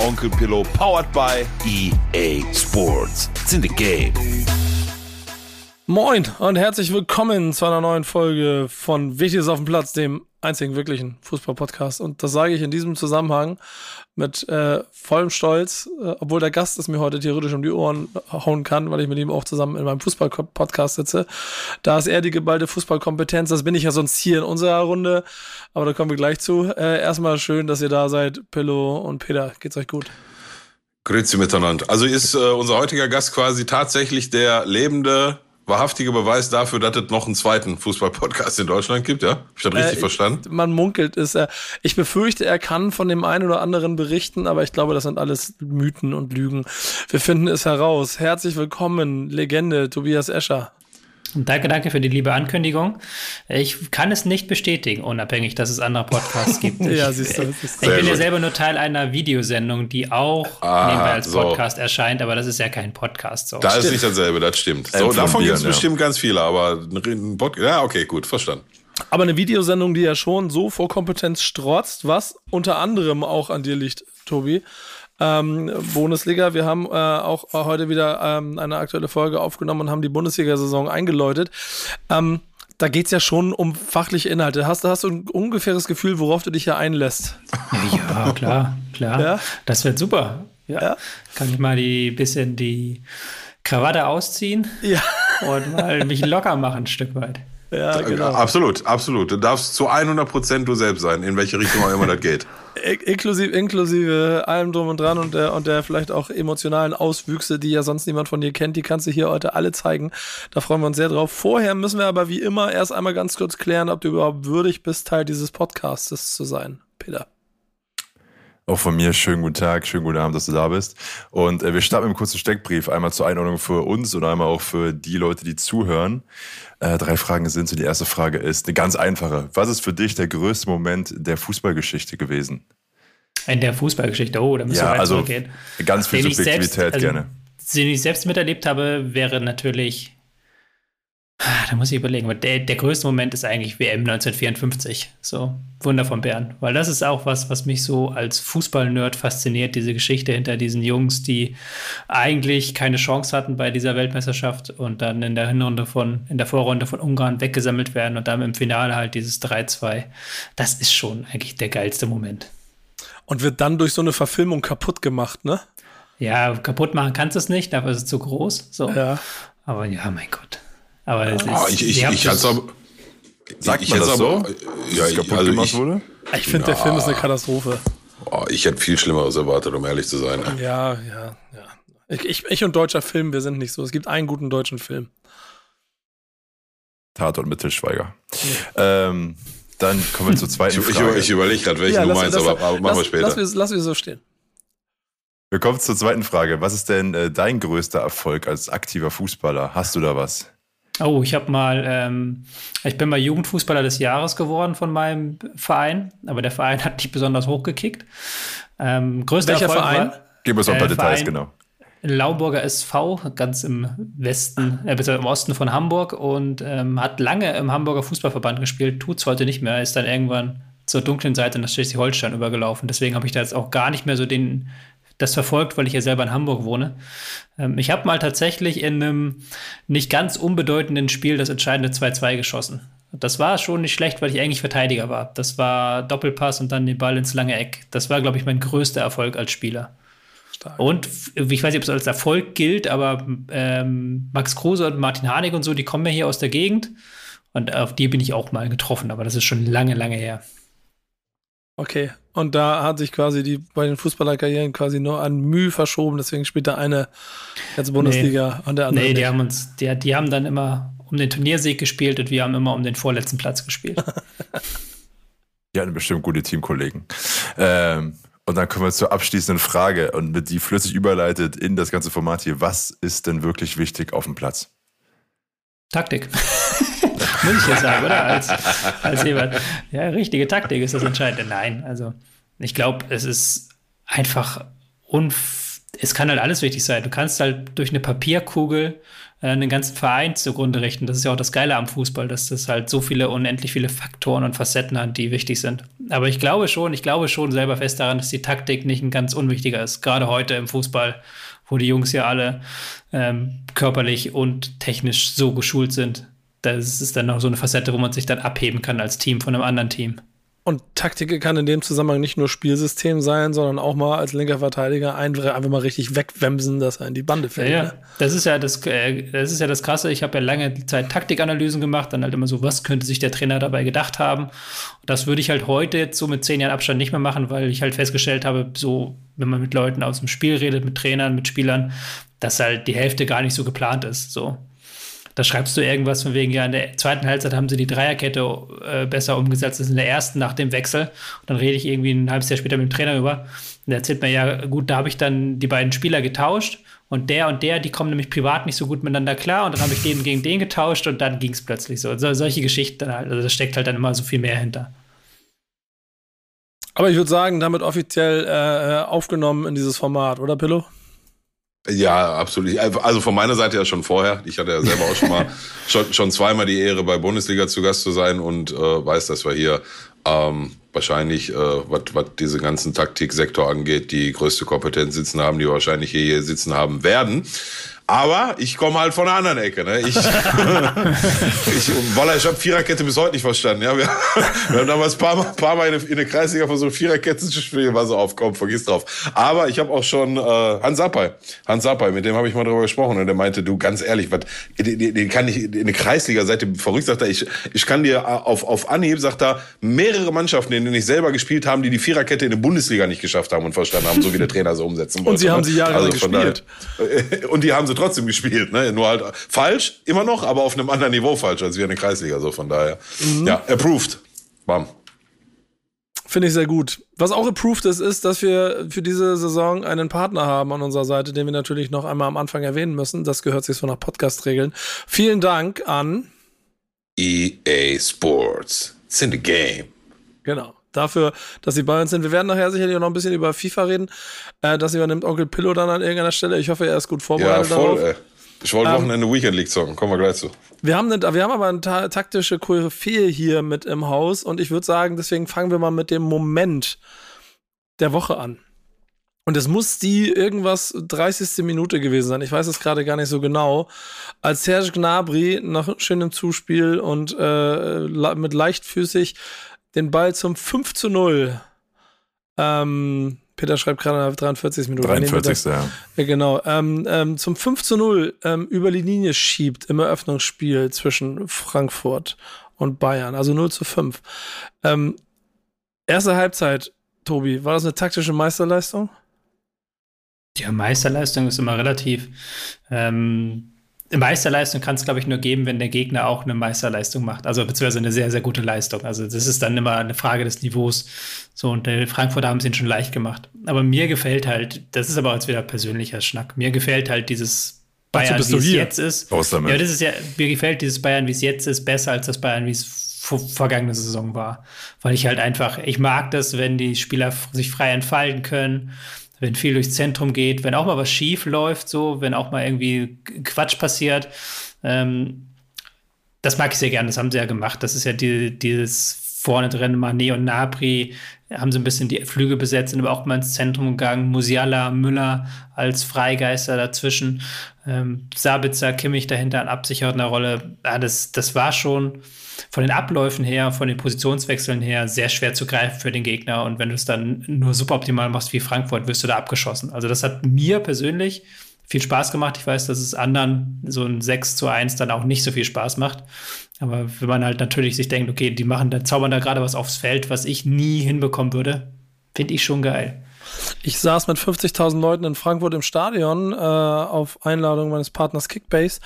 Onkel Pillow, powered by EA Sports. It's in the game. Moin und herzlich willkommen zu einer neuen Folge von Wichtiges auf dem Platz, dem einzigen wirklichen Fußball-Podcast. Und das sage ich in diesem Zusammenhang mit äh, vollem Stolz, äh, obwohl der Gast es mir heute theoretisch um die Ohren hauen kann, weil ich mit ihm auch zusammen in meinem Fußball-Podcast sitze. Da ist er die geballte Fußballkompetenz, das bin ich ja sonst hier in unserer Runde, aber da kommen wir gleich zu. Äh, erstmal schön, dass ihr da seid, Pillow und Peter. Geht's euch gut? Grüezi miteinander. Also ist äh, unser heutiger Gast quasi tatsächlich der lebende wahrhaftiger Beweis dafür, dass es noch einen zweiten Fußball-Podcast in Deutschland gibt, ja? Hab ich das richtig äh, verstanden? Man munkelt es. Äh, ich befürchte, er kann von dem einen oder anderen berichten, aber ich glaube, das sind alles Mythen und Lügen. Wir finden es heraus. Herzlich willkommen, Legende Tobias Escher. Danke, danke für die liebe Ankündigung. Ich kann es nicht bestätigen, unabhängig, dass es andere Podcasts gibt. ja, siehst du. Siehst du. Ich bin ja selber nur Teil einer Videosendung, die auch ah, nebenbei als Podcast so. erscheint, aber das ist ja kein Podcast. So. Da ist nicht dasselbe, das stimmt. So, davon gibt es ja. bestimmt ganz viele, aber ein Podcast, ja, okay, gut, verstanden. Aber eine Videosendung, die ja schon so vor Kompetenz strotzt, was unter anderem auch an dir liegt, Tobi ähm, Bundesliga. Wir haben äh, auch heute wieder ähm, eine aktuelle Folge aufgenommen und haben die Bundesliga-Saison eingeläutet. Ähm, da geht es ja schon um fachliche Inhalte. Hast, hast du ein ungefähres Gefühl, worauf du dich hier einlässt? Ja, klar, klar. Ja? Das wird super. Ja. ja. Kann ich mal die bisschen die Krawatte ausziehen ja. und mal mich locker machen ein Stück weit. Ja, genau. Absolut, absolut. Du darfst zu 100 Prozent du selbst sein, in welche Richtung auch immer das geht. Inklusive, inklusive allem drum und dran und der, und der vielleicht auch emotionalen Auswüchse, die ja sonst niemand von dir kennt, die kannst du hier heute alle zeigen. Da freuen wir uns sehr drauf. Vorher müssen wir aber wie immer erst einmal ganz kurz klären, ob du überhaupt würdig bist, Teil dieses Podcasts zu sein. Peter. Auch von mir schönen guten Tag, schönen guten Abend, dass du da bist. Und äh, wir starten mit einem kurzen Steckbrief, einmal zur Einordnung für uns und einmal auch für die Leute, die zuhören. Äh, drei Fragen sind so. Die erste Frage ist eine ganz einfache. Was ist für dich der größte Moment der Fußballgeschichte gewesen? In der Fußballgeschichte, oh, da müssen ja, wir also zurückgehen. Ganz viel den Subjektivität selbst, also, gerne. Den ich selbst miterlebt habe, wäre natürlich da muss ich überlegen, aber der, der größte Moment ist eigentlich WM 1954. So, Wunder von Bern. Weil das ist auch was, was mich so als Fußball-Nerd fasziniert, diese Geschichte hinter diesen Jungs, die eigentlich keine Chance hatten bei dieser Weltmeisterschaft und dann in der Hinrunde von, in der Vorrunde von Ungarn weggesammelt werden und dann im Finale halt dieses 3-2. Das ist schon eigentlich der geilste Moment. Und wird dann durch so eine Verfilmung kaputt gemacht, ne? Ja, kaputt machen kannst du es nicht, dafür ist es zu groß. So. Ja. Aber ja, mein Gott. Aber es oh, ist, ich, ich, ich kann es aber. Sagt ich man das so? Ja, ich, kaputt also gemacht wurde? Ich finde, der Film ist eine Katastrophe. Oh, ich hätte viel Schlimmeres erwartet, um ehrlich zu sein. Ja, ja, ja. Ich, ich, ich und deutscher Film, wir sind nicht so. Es gibt einen guten deutschen Film. Tatort mit Til Schweiger. Ja. Ähm, dann kommen wir zur zweiten ich, Frage. Ich, ich überlege gerade, welchen ja, du meinst, aber, aber machen wir später. Lass, lass, lass wir so stehen. Wir kommen zur zweiten Frage. Was ist denn äh, dein größter Erfolg als aktiver Fußballer? Hast du da was? Oh, ich habe mal, ähm, ich bin mal Jugendfußballer des Jahres geworden von meinem Verein, aber der Verein hat nicht besonders hochgekickt. Ähm, größter Welcher Erfolg Verein? War, Gib uns noch ein paar äh, Details, genau. Lauburger SV, ganz im Westen, äh, im Osten von Hamburg und ähm, hat lange im Hamburger Fußballverband gespielt, tut es heute nicht mehr, ist dann irgendwann zur dunklen Seite nach Schleswig-Holstein übergelaufen. Deswegen habe ich da jetzt auch gar nicht mehr so den das verfolgt, weil ich ja selber in Hamburg wohne. Ähm, ich habe mal tatsächlich in einem nicht ganz unbedeutenden Spiel das entscheidende 2-2 geschossen. Das war schon nicht schlecht, weil ich eigentlich Verteidiger war. Das war Doppelpass und dann den Ball ins lange Eck. Das war, glaube ich, mein größter Erfolg als Spieler. Stark. Und ich weiß nicht, ob es als Erfolg gilt, aber ähm, Max Kruse und Martin Harnik und so, die kommen ja hier aus der Gegend. Und auf die bin ich auch mal getroffen, aber das ist schon lange, lange her. Okay, und da hat sich quasi die bei den Fußballerkarrieren quasi nur an Mühe verschoben, deswegen spielt der eine jetzt Bundesliga nee. und der andere. Nee, die nicht. haben uns, die, die haben dann immer um den Turniersieg gespielt und wir haben immer um den vorletzten Platz gespielt. die hatten bestimmt gute Teamkollegen. Ähm, Und dann kommen wir zur abschließenden Frage und mit die flüssig überleitet in das ganze Format hier. Was ist denn wirklich wichtig auf dem Platz? Taktik. Muss ich jetzt sagen, oder? Als, als jemand. Ja, richtige Taktik ist das Entscheidende. Nein, also ich glaube, es ist einfach unf es kann halt alles wichtig sein. Du kannst halt durch eine Papierkugel äh, einen ganzen Verein zugrunde richten. Das ist ja auch das Geile am Fußball, dass das halt so viele, unendlich viele Faktoren und Facetten hat, die wichtig sind. Aber ich glaube schon, ich glaube schon selber fest daran, dass die Taktik nicht ein ganz unwichtiger ist. Gerade heute im Fußball, wo die Jungs ja alle ähm, körperlich und technisch so geschult sind. Das ist dann noch so eine Facette, wo man sich dann abheben kann als Team von einem anderen Team. Und Taktik kann in dem Zusammenhang nicht nur Spielsystem sein, sondern auch mal als linker Verteidiger einfach mal richtig wegwemsen, dass er in die Bande fällt. Ja, ne? das ist ja das, äh, das ist ja das Krasse. Ich habe ja lange Zeit Taktikanalysen gemacht, dann halt immer so, was könnte sich der Trainer dabei gedacht haben. Und das würde ich halt heute jetzt so mit zehn Jahren Abstand nicht mehr machen, weil ich halt festgestellt habe, so, wenn man mit Leuten aus dem Spiel redet, mit Trainern, mit Spielern, dass halt die Hälfte gar nicht so geplant ist. So, da schreibst du irgendwas von wegen, ja, in der zweiten Halbzeit haben sie die Dreierkette äh, besser umgesetzt als in der ersten nach dem Wechsel. Und dann rede ich irgendwie ein halbes Jahr später mit dem Trainer über. Und der erzählt mir, ja, gut, da habe ich dann die beiden Spieler getauscht. Und der und der, die kommen nämlich privat nicht so gut miteinander klar. Und dann habe ich den gegen den getauscht und dann ging es plötzlich so. so. Solche Geschichten halt. Also da steckt halt dann immer so viel mehr hinter. Aber ich würde sagen, damit offiziell äh, aufgenommen in dieses Format, oder Pillow? Ja, absolut. Also von meiner Seite ja schon vorher. Ich hatte ja selber auch schon mal schon, schon zweimal die Ehre, bei Bundesliga zu Gast zu sein und äh, weiß, dass wir hier ähm, wahrscheinlich, äh, was diese ganzen Taktiksektor angeht, die größte Kompetenz sitzen haben, die wir wahrscheinlich hier, hier sitzen haben werden. Aber ich komme halt von einer anderen Ecke. Ne? Ich, ich, Woller, ich habe Viererkette bis heute nicht verstanden. Ja? Wir, wir haben damals ein paar, Mal, paar Mal in der Kreisliga versucht, Viererkette zu spielen. War so auf, komm, vergiss drauf. Aber ich habe auch schon äh, Hans Sappay, Hans Sappay, mit dem habe ich mal drüber gesprochen. Und der meinte, du, ganz ehrlich, was, den, den kann ich in der Kreisliga, seit dem verrückt, sagt er, ich, ich kann dir auf, auf Anhieb, sagt er, mehrere Mannschaften, in denen ich selber gespielt haben, die die Viererkette in der Bundesliga nicht geschafft haben und verstanden haben, so wie der Trainer so umsetzen wollte. Und sie haben sie jahrelang also gespielt. Daher, und die haben sie trotzdem gespielt, ne? Nur halt falsch, immer noch, aber auf einem anderen Niveau falsch als wir in der Kreisliga. So von daher. Mhm. Ja, approved. Bam. Finde ich sehr gut. Was auch approved ist, ist, dass wir für diese Saison einen Partner haben an unserer Seite, den wir natürlich noch einmal am Anfang erwähnen müssen. Das gehört sich so nach Podcast-Regeln. Vielen Dank an EA Sports. It's in the game. Genau dafür, dass sie bei uns sind. Wir werden nachher sicherlich noch ein bisschen über FIFA reden. Äh, das übernimmt Onkel Pillow dann an irgendeiner Stelle. Ich hoffe, er ist gut vorbereitet. Ja, voll, darauf. ey. Ich wollte ähm, Wochenende Weekend League zocken. Kommen wir gleich zu. Wir haben, eine, wir haben aber eine ta taktische Koryphäe hier mit im Haus und ich würde sagen, deswegen fangen wir mal mit dem Moment der Woche an. Und es muss die irgendwas 30. Minute gewesen sein. Ich weiß es gerade gar nicht so genau. Als Serge Gnabry nach schönem Zuspiel und äh, mit leichtfüßig den Ball zum 5 zu 0. Ähm, Peter schreibt gerade nach 43 Minuten. 43. Ja. ja. Genau. Ähm, ähm, zum 5 zu 0 ähm, über die Linie schiebt im Eröffnungsspiel zwischen Frankfurt und Bayern. Also 0 zu 5. Ähm, erste Halbzeit, Tobi, war das eine taktische Meisterleistung? Ja, Meisterleistung ist immer relativ. Ähm, Meisterleistung kann es, glaube ich, nur geben, wenn der Gegner auch eine Meisterleistung macht. Also beziehungsweise eine sehr, sehr gute Leistung. Also das ist dann immer eine Frage des Niveaus. So, und der Frankfurter haben es ihnen schon leicht gemacht. Aber mir gefällt halt, das ist aber jetzt wieder persönlicher Schnack, mir gefällt halt dieses Bayern, wie es jetzt ist. Ja, das ist ja, mir gefällt dieses Bayern, wie es jetzt ist, besser als das Bayern, wie es vergangene Saison war. Weil ich halt einfach, ich mag das, wenn die Spieler sich frei entfalten können wenn viel durchs Zentrum geht, wenn auch mal was schief läuft, so, wenn auch mal irgendwie Quatsch passiert. Ähm, das mag ich sehr gerne, das haben sie ja gemacht. Das ist ja die, dieses vorne drin, Mané und Nabri, haben so ein bisschen die Flüge besetzt, sind aber auch mal ins Zentrum gegangen. Musiala, Müller als Freigeister dazwischen. Ähm, Sabitzer, Kimmich dahinter an absichernder Rolle. Ja, das, das war schon von den Abläufen her, von den Positionswechseln her sehr schwer zu greifen für den Gegner. Und wenn du es dann nur suboptimal machst wie Frankfurt, wirst du da abgeschossen. Also das hat mir persönlich viel Spaß gemacht. Ich weiß, dass es anderen so ein 6 zu 1 dann auch nicht so viel Spaß macht. Aber wenn man halt natürlich sich denkt, okay, die machen, dann zaubern da gerade was aufs Feld, was ich nie hinbekommen würde, finde ich schon geil. Ich saß mit 50.000 Leuten in Frankfurt im Stadion äh, auf Einladung meines Partners Kickbase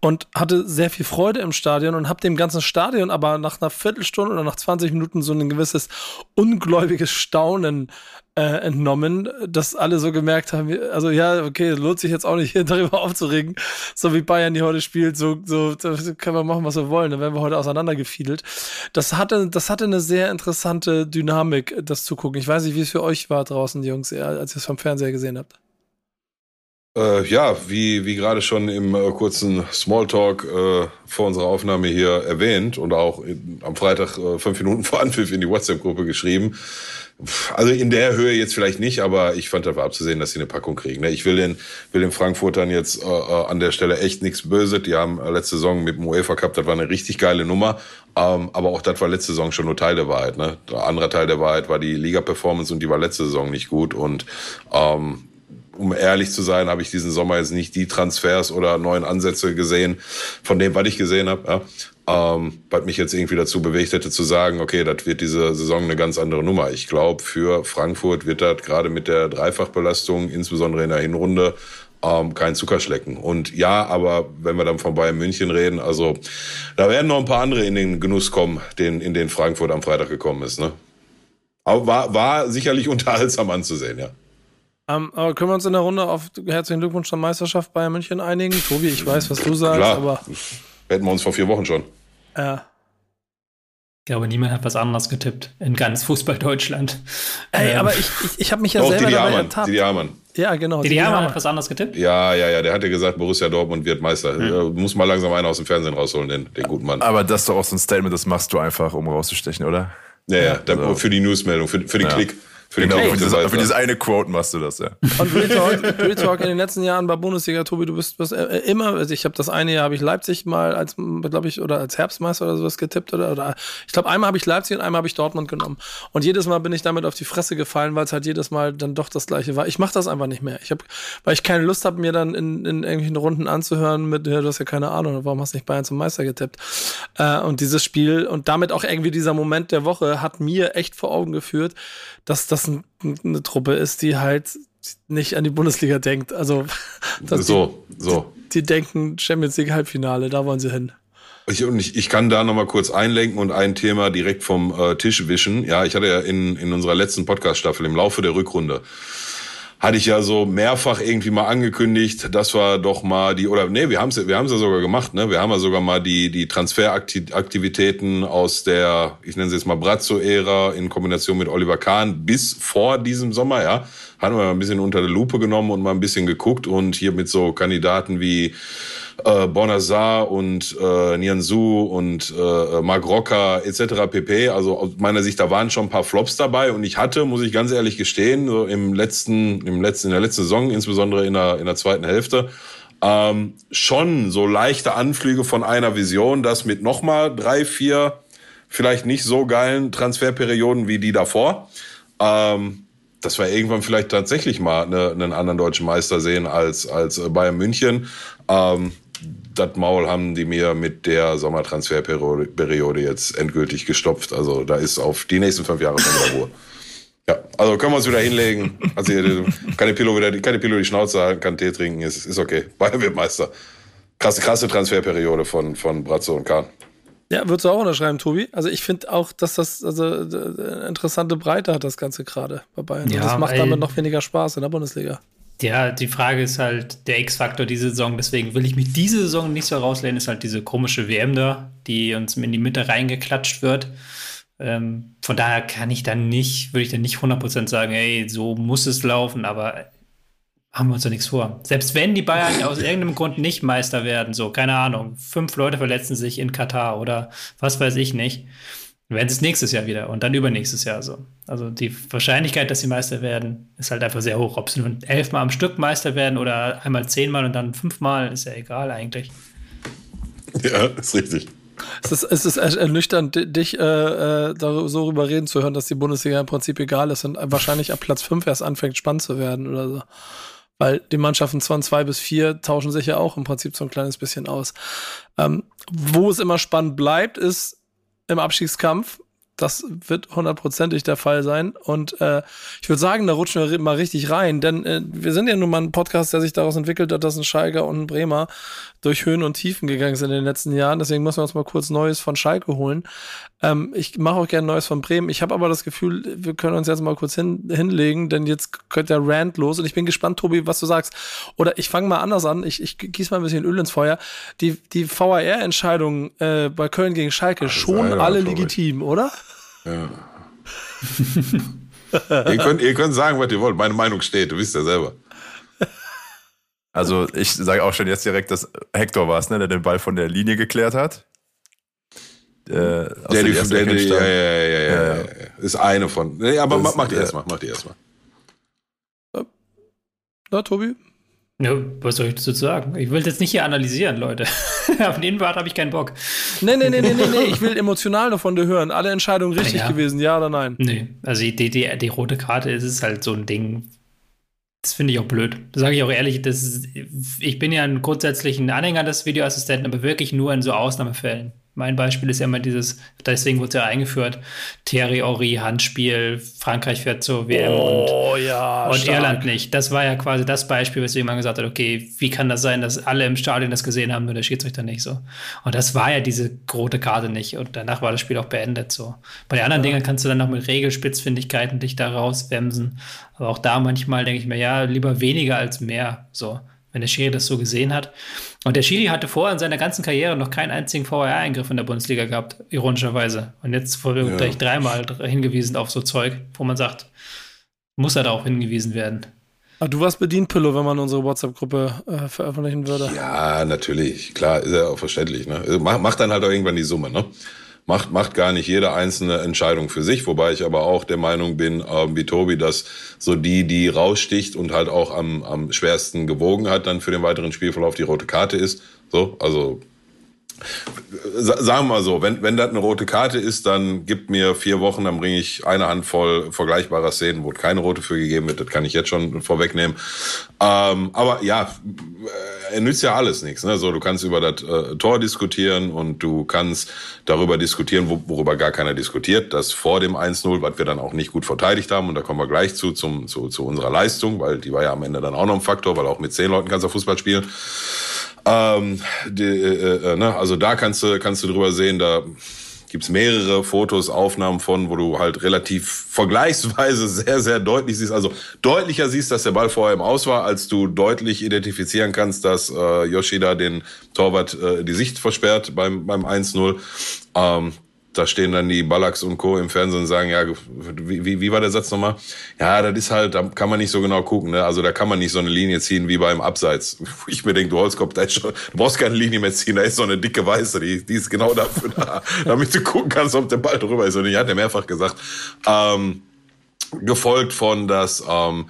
und hatte sehr viel Freude im Stadion und habe dem ganzen Stadion aber nach einer Viertelstunde oder nach 20 Minuten so ein gewisses ungläubiges Staunen äh, entnommen, dass alle so gemerkt haben, also ja, okay, lohnt sich jetzt auch nicht hier darüber aufzuregen, so wie Bayern die heute spielt, so, so können wir machen, was wir wollen, dann werden wir heute auseinandergefiedelt. Das hatte, das hatte eine sehr interessante Dynamik, das zu gucken. Ich weiß nicht, wie es für euch war draußen, die Jungs, als ihr es vom Fernseher gesehen habt. Äh, ja, wie, wie gerade schon im äh, kurzen Smalltalk äh, vor unserer Aufnahme hier erwähnt und auch in, am Freitag äh, fünf Minuten vor Anpfiff in die WhatsApp-Gruppe geschrieben. Also in der Höhe jetzt vielleicht nicht, aber ich fand dafür abzusehen, dass sie eine Packung kriegen. Ne? Ich will den, will den Frankfurtern jetzt äh, äh, an der Stelle echt nichts Böse. Die haben äh, letzte Saison mit dem UEFA Cup, das war eine richtig geile Nummer. Ähm, aber auch das war letzte Saison schon nur Teil der Wahrheit. Ne? Der andere Teil der Wahrheit war die Liga-Performance und die war letzte Saison nicht gut. Und ähm, um ehrlich zu sein, habe ich diesen Sommer jetzt nicht die Transfers oder neuen Ansätze gesehen, von dem, was ich gesehen habe. Ja. Ähm, was mich jetzt irgendwie dazu bewegt hätte zu sagen, okay, das wird diese Saison eine ganz andere Nummer. Ich glaube, für Frankfurt wird das gerade mit der Dreifachbelastung, insbesondere in der Hinrunde, ähm, kein Zuckerschlecken. Und ja, aber wenn wir dann von Bayern München reden, also da werden noch ein paar andere in den Genuss kommen, den, in den Frankfurt am Freitag gekommen ist. Ne? Aber war, war sicherlich unterhaltsam anzusehen, ja. Um, ähm, aber können wir uns in der Runde auf herzlichen Glückwunsch zur Meisterschaft Bayern München einigen? Tobi, ich weiß, was du sagst, Klar. aber. Hätten wir uns vor vier Wochen schon. Ja. Ich glaube, niemand hat was anderes getippt in ganz Fußball Deutschland. Ey, ähm. aber ich, ich, ich habe mich ja Doch, selber Didi dabei Hamann, ertappt. Didi Hamann. Ja, genau. Didi Hamann hat was anderes getippt? Ja, ja, ja. Der hatte gesagt, Borussia Dortmund wird Meister. Hm. Muss mal langsam einen aus dem Fernsehen rausholen, den, den guten Mann. Aber das ist doch auch so ein Statement, das machst du einfach, um rauszustechen, oder? Ja, ja. Also. Für die Newsmeldung, für, für den ja. Klick. Für, genau, für, dieses, für dieses eine Quote machst du das, ja. Und Real Talk, Real Talk in den letzten Jahren bei Bundesliga, Tobi, du bist, bist äh, immer, also ich habe das eine Jahr habe ich Leipzig mal als, glaube ich, oder als Herbstmeister oder sowas getippt oder, oder ich glaube einmal habe ich Leipzig und einmal habe ich Dortmund genommen. Und jedes Mal bin ich damit auf die Fresse gefallen, weil es halt jedes Mal dann doch das gleiche war. Ich mache das einfach nicht mehr. Ich habe, weil ich keine Lust habe, mir dann in, in irgendwelchen Runden anzuhören mit, ja, du hast ja keine Ahnung, warum hast du nicht Bayern zum Meister getippt? Äh, und dieses Spiel und damit auch irgendwie dieser Moment der Woche hat mir echt vor Augen geführt, dass das ein, eine Truppe ist, die halt nicht an die Bundesliga denkt. Also so, die, so. Die, die, denken Champions League Halbfinale, da wollen sie hin. Ich, und ich, ich kann da nochmal kurz einlenken und ein Thema direkt vom äh, Tisch wischen. Ja, ich hatte ja in, in unserer letzten Podcast-Staffel im Laufe der Rückrunde hatte ich ja so mehrfach irgendwie mal angekündigt, dass wir doch mal die oder nee, wir haben es wir haben's ja sogar gemacht, ne? Wir haben ja sogar mal die die Transferaktivitäten aus der ich nenne sie jetzt mal Brazzo Ära in Kombination mit Oliver Kahn bis vor diesem Sommer, ja, haben wir mal ein bisschen unter der Lupe genommen und mal ein bisschen geguckt und hier mit so Kandidaten wie äh, Bonazar und äh, Nianzou und äh, Mark Rocker etc. pp. Also aus meiner Sicht, da waren schon ein paar Flops dabei und ich hatte, muss ich ganz ehrlich gestehen, so im letzten, im letzten, in der letzten Saison, insbesondere in der, in der zweiten Hälfte, ähm, schon so leichte Anflüge von einer Vision, dass mit nochmal drei, vier vielleicht nicht so geilen Transferperioden wie die davor, ähm, dass wir irgendwann vielleicht tatsächlich mal eine, einen anderen deutschen Meister sehen als, als Bayern München. Ähm, das Maul haben die mir mit der Sommertransferperiode jetzt endgültig gestopft. Also da ist auf die nächsten fünf Jahre schon wieder Ruhe. Ja, also können wir uns wieder hinlegen. Also keine Pillow wieder, keine Pillow die Schnauze halten, kann Tee trinken, ist, ist okay. Bayern wird Meister. Krasse, krasse Transferperiode von, von Bratzo und Kahn. Ja, würdest du auch unterschreiben, Tobi? Also ich finde auch, dass das also eine interessante Breite hat, das Ganze gerade bei Bayern. Ja, und das macht damit noch weniger Spaß in der Bundesliga. Ja, die Frage ist halt der X-Faktor diese Saison. Deswegen will ich mich diese Saison nicht so rauslehnen. Ist halt diese komische WM da, die uns in die Mitte reingeklatscht wird. Ähm, von daher kann ich dann nicht, würde ich dann nicht 100% sagen, hey, so muss es laufen, aber haben wir uns doch nichts vor. Selbst wenn die Bayern aus irgendeinem Grund nicht Meister werden, so, keine Ahnung, fünf Leute verletzen sich in Katar oder was weiß ich nicht werden sie es nächstes Jahr wieder und dann übernächstes Jahr so. Also die Wahrscheinlichkeit, dass sie Meister werden, ist halt einfach sehr hoch. Ob sie nun elfmal am Stück Meister werden oder einmal zehnmal und dann fünfmal, ist ja egal eigentlich. Ja, ist richtig. Es ist, es ist ernüchternd, dich äh, äh, so rüber reden zu hören, dass die Bundesliga im Prinzip egal ist und wahrscheinlich ab Platz 5 erst anfängt, spannend zu werden oder so. Weil die Mannschaften von zwei bis vier tauschen sich ja auch im Prinzip so ein kleines bisschen aus. Ähm, wo es immer spannend bleibt, ist im Abstiegskampf. das wird hundertprozentig der Fall sein. Und äh, ich würde sagen, da rutschen wir mal richtig rein, denn äh, wir sind ja nun mal ein Podcast, der sich daraus entwickelt hat, dass ein Schalker und ein Bremer durch Höhen und Tiefen gegangen sind in den letzten Jahren. Deswegen müssen wir uns mal kurz Neues von Schalke holen. Ähm, ich mache auch gerne Neues von Bremen. Ich habe aber das Gefühl, wir können uns jetzt mal kurz hin, hinlegen, denn jetzt könnte der Rand los. Und ich bin gespannt, Tobi, was du sagst. Oder ich fange mal anders an. Ich, ich gieße mal ein bisschen Öl ins Feuer. Die, die VAR-Entscheidungen äh, bei Köln gegen Schalke, schon alle legitim, oder? Ja. ihr, könnt, ihr könnt sagen, was ihr wollt. Meine Meinung steht, du wisst ja selber. Also ich sage auch schon jetzt direkt, dass Hector war es, ne, der den Ball von der Linie geklärt hat. Äh, der, die, der, die, ja, ja, ja, ja, ja, Ist eine von. Nee, aber das, mach die erstmal, mach die erstmal. Na, Tobi? Ja, was soll ich dazu sagen? Ich will jetzt nicht hier analysieren, Leute. Auf den Bart habe ich keinen Bock. Nee, nee, nee, nee, nee, nee. Ich will emotional noch von dir hören. Alle Entscheidungen richtig ja. gewesen, ja oder nein? Nee, also die, die, die rote Karte ist es halt so ein Ding. Das finde ich auch blöd. Das sage ich auch ehrlich. Das ist, ich bin ja ein grundsätzlichen Anhänger des Videoassistenten, aber wirklich nur in so Ausnahmefällen. Mein Beispiel ist ja immer dieses, deswegen wurde es ja eingeführt, Thierry Henry, Handspiel, Frankreich fährt zur WM oh, und, ja, und Irland nicht. Das war ja quasi das Beispiel, weswegen man gesagt hat, okay, wie kann das sein, dass alle im Stadion das gesehen haben, nur der Schiedsrichter nicht so. Und das war ja diese rote Karte nicht und danach war das Spiel auch beendet so. Bei den anderen ja. Dingen kannst du dann noch mit Regelspitzfindigkeiten dich da rauswemsen. Aber auch da manchmal denke ich mir, ja, lieber weniger als mehr so wenn der Schiri das so gesehen hat. Und der Schiri hatte vorher in seiner ganzen Karriere noch keinen einzigen VAR-Eingriff in der Bundesliga gehabt, ironischerweise. Und jetzt wurde ja. gleich dreimal hingewiesen auf so Zeug, wo man sagt, muss er da auch hingewiesen werden. Aber ah, du warst bedient, Pillow, wenn man unsere WhatsApp-Gruppe äh, veröffentlichen würde. Ja, natürlich. Klar, ist ja auch verständlich. Ne? Also macht dann halt auch irgendwann die Summe. Ne? Macht, macht gar nicht jede einzelne Entscheidung für sich, wobei ich aber auch der Meinung bin, ähm, wie Tobi, dass so die, die raussticht und halt auch am, am schwersten gewogen hat, dann für den weiteren Spielverlauf die rote Karte ist. So, also Sagen wir mal so, wenn, wenn das eine rote Karte ist, dann gibt mir vier Wochen, dann bringe ich eine Handvoll vergleichbarer Szenen, wo keine rote für gegeben wird. Das kann ich jetzt schon vorwegnehmen. Ähm, aber ja, er nützt ja alles nichts. Ne? So, du kannst über das äh, Tor diskutieren und du kannst darüber diskutieren, wo, worüber gar keiner diskutiert, dass vor dem 1-0, was wir dann auch nicht gut verteidigt haben, und da kommen wir gleich zu, zum, zu, zu unserer Leistung, weil die war ja am Ende dann auch noch ein Faktor, weil auch mit zehn Leuten kannst du Fußball spielen. Ähm, die, äh, äh, ne? Also da kannst du, kannst du drüber sehen, da gibt's mehrere Fotos, Aufnahmen von, wo du halt relativ vergleichsweise sehr, sehr deutlich siehst, also deutlicher siehst, dass der Ball vorher im Aus war, als du deutlich identifizieren kannst, dass äh, Yoshida den Torwart äh, die Sicht versperrt beim, beim 1-0. Ähm, da stehen dann die Ballacks und Co. im Fernsehen und sagen, ja, wie, wie, wie war der Satz nochmal? Ja, das ist halt, da kann man nicht so genau gucken, ne? Also da kann man nicht so eine Linie ziehen wie beim Abseits. Ich mir denke, du Holzkopf, da ist schon, du brauchst keine Linie mehr ziehen, da ist so eine dicke Weiße, die, die ist genau dafür da, damit du gucken kannst, ob der Ball drüber ist. Und ich hatte mehrfach gesagt, ähm, gefolgt von das ähm,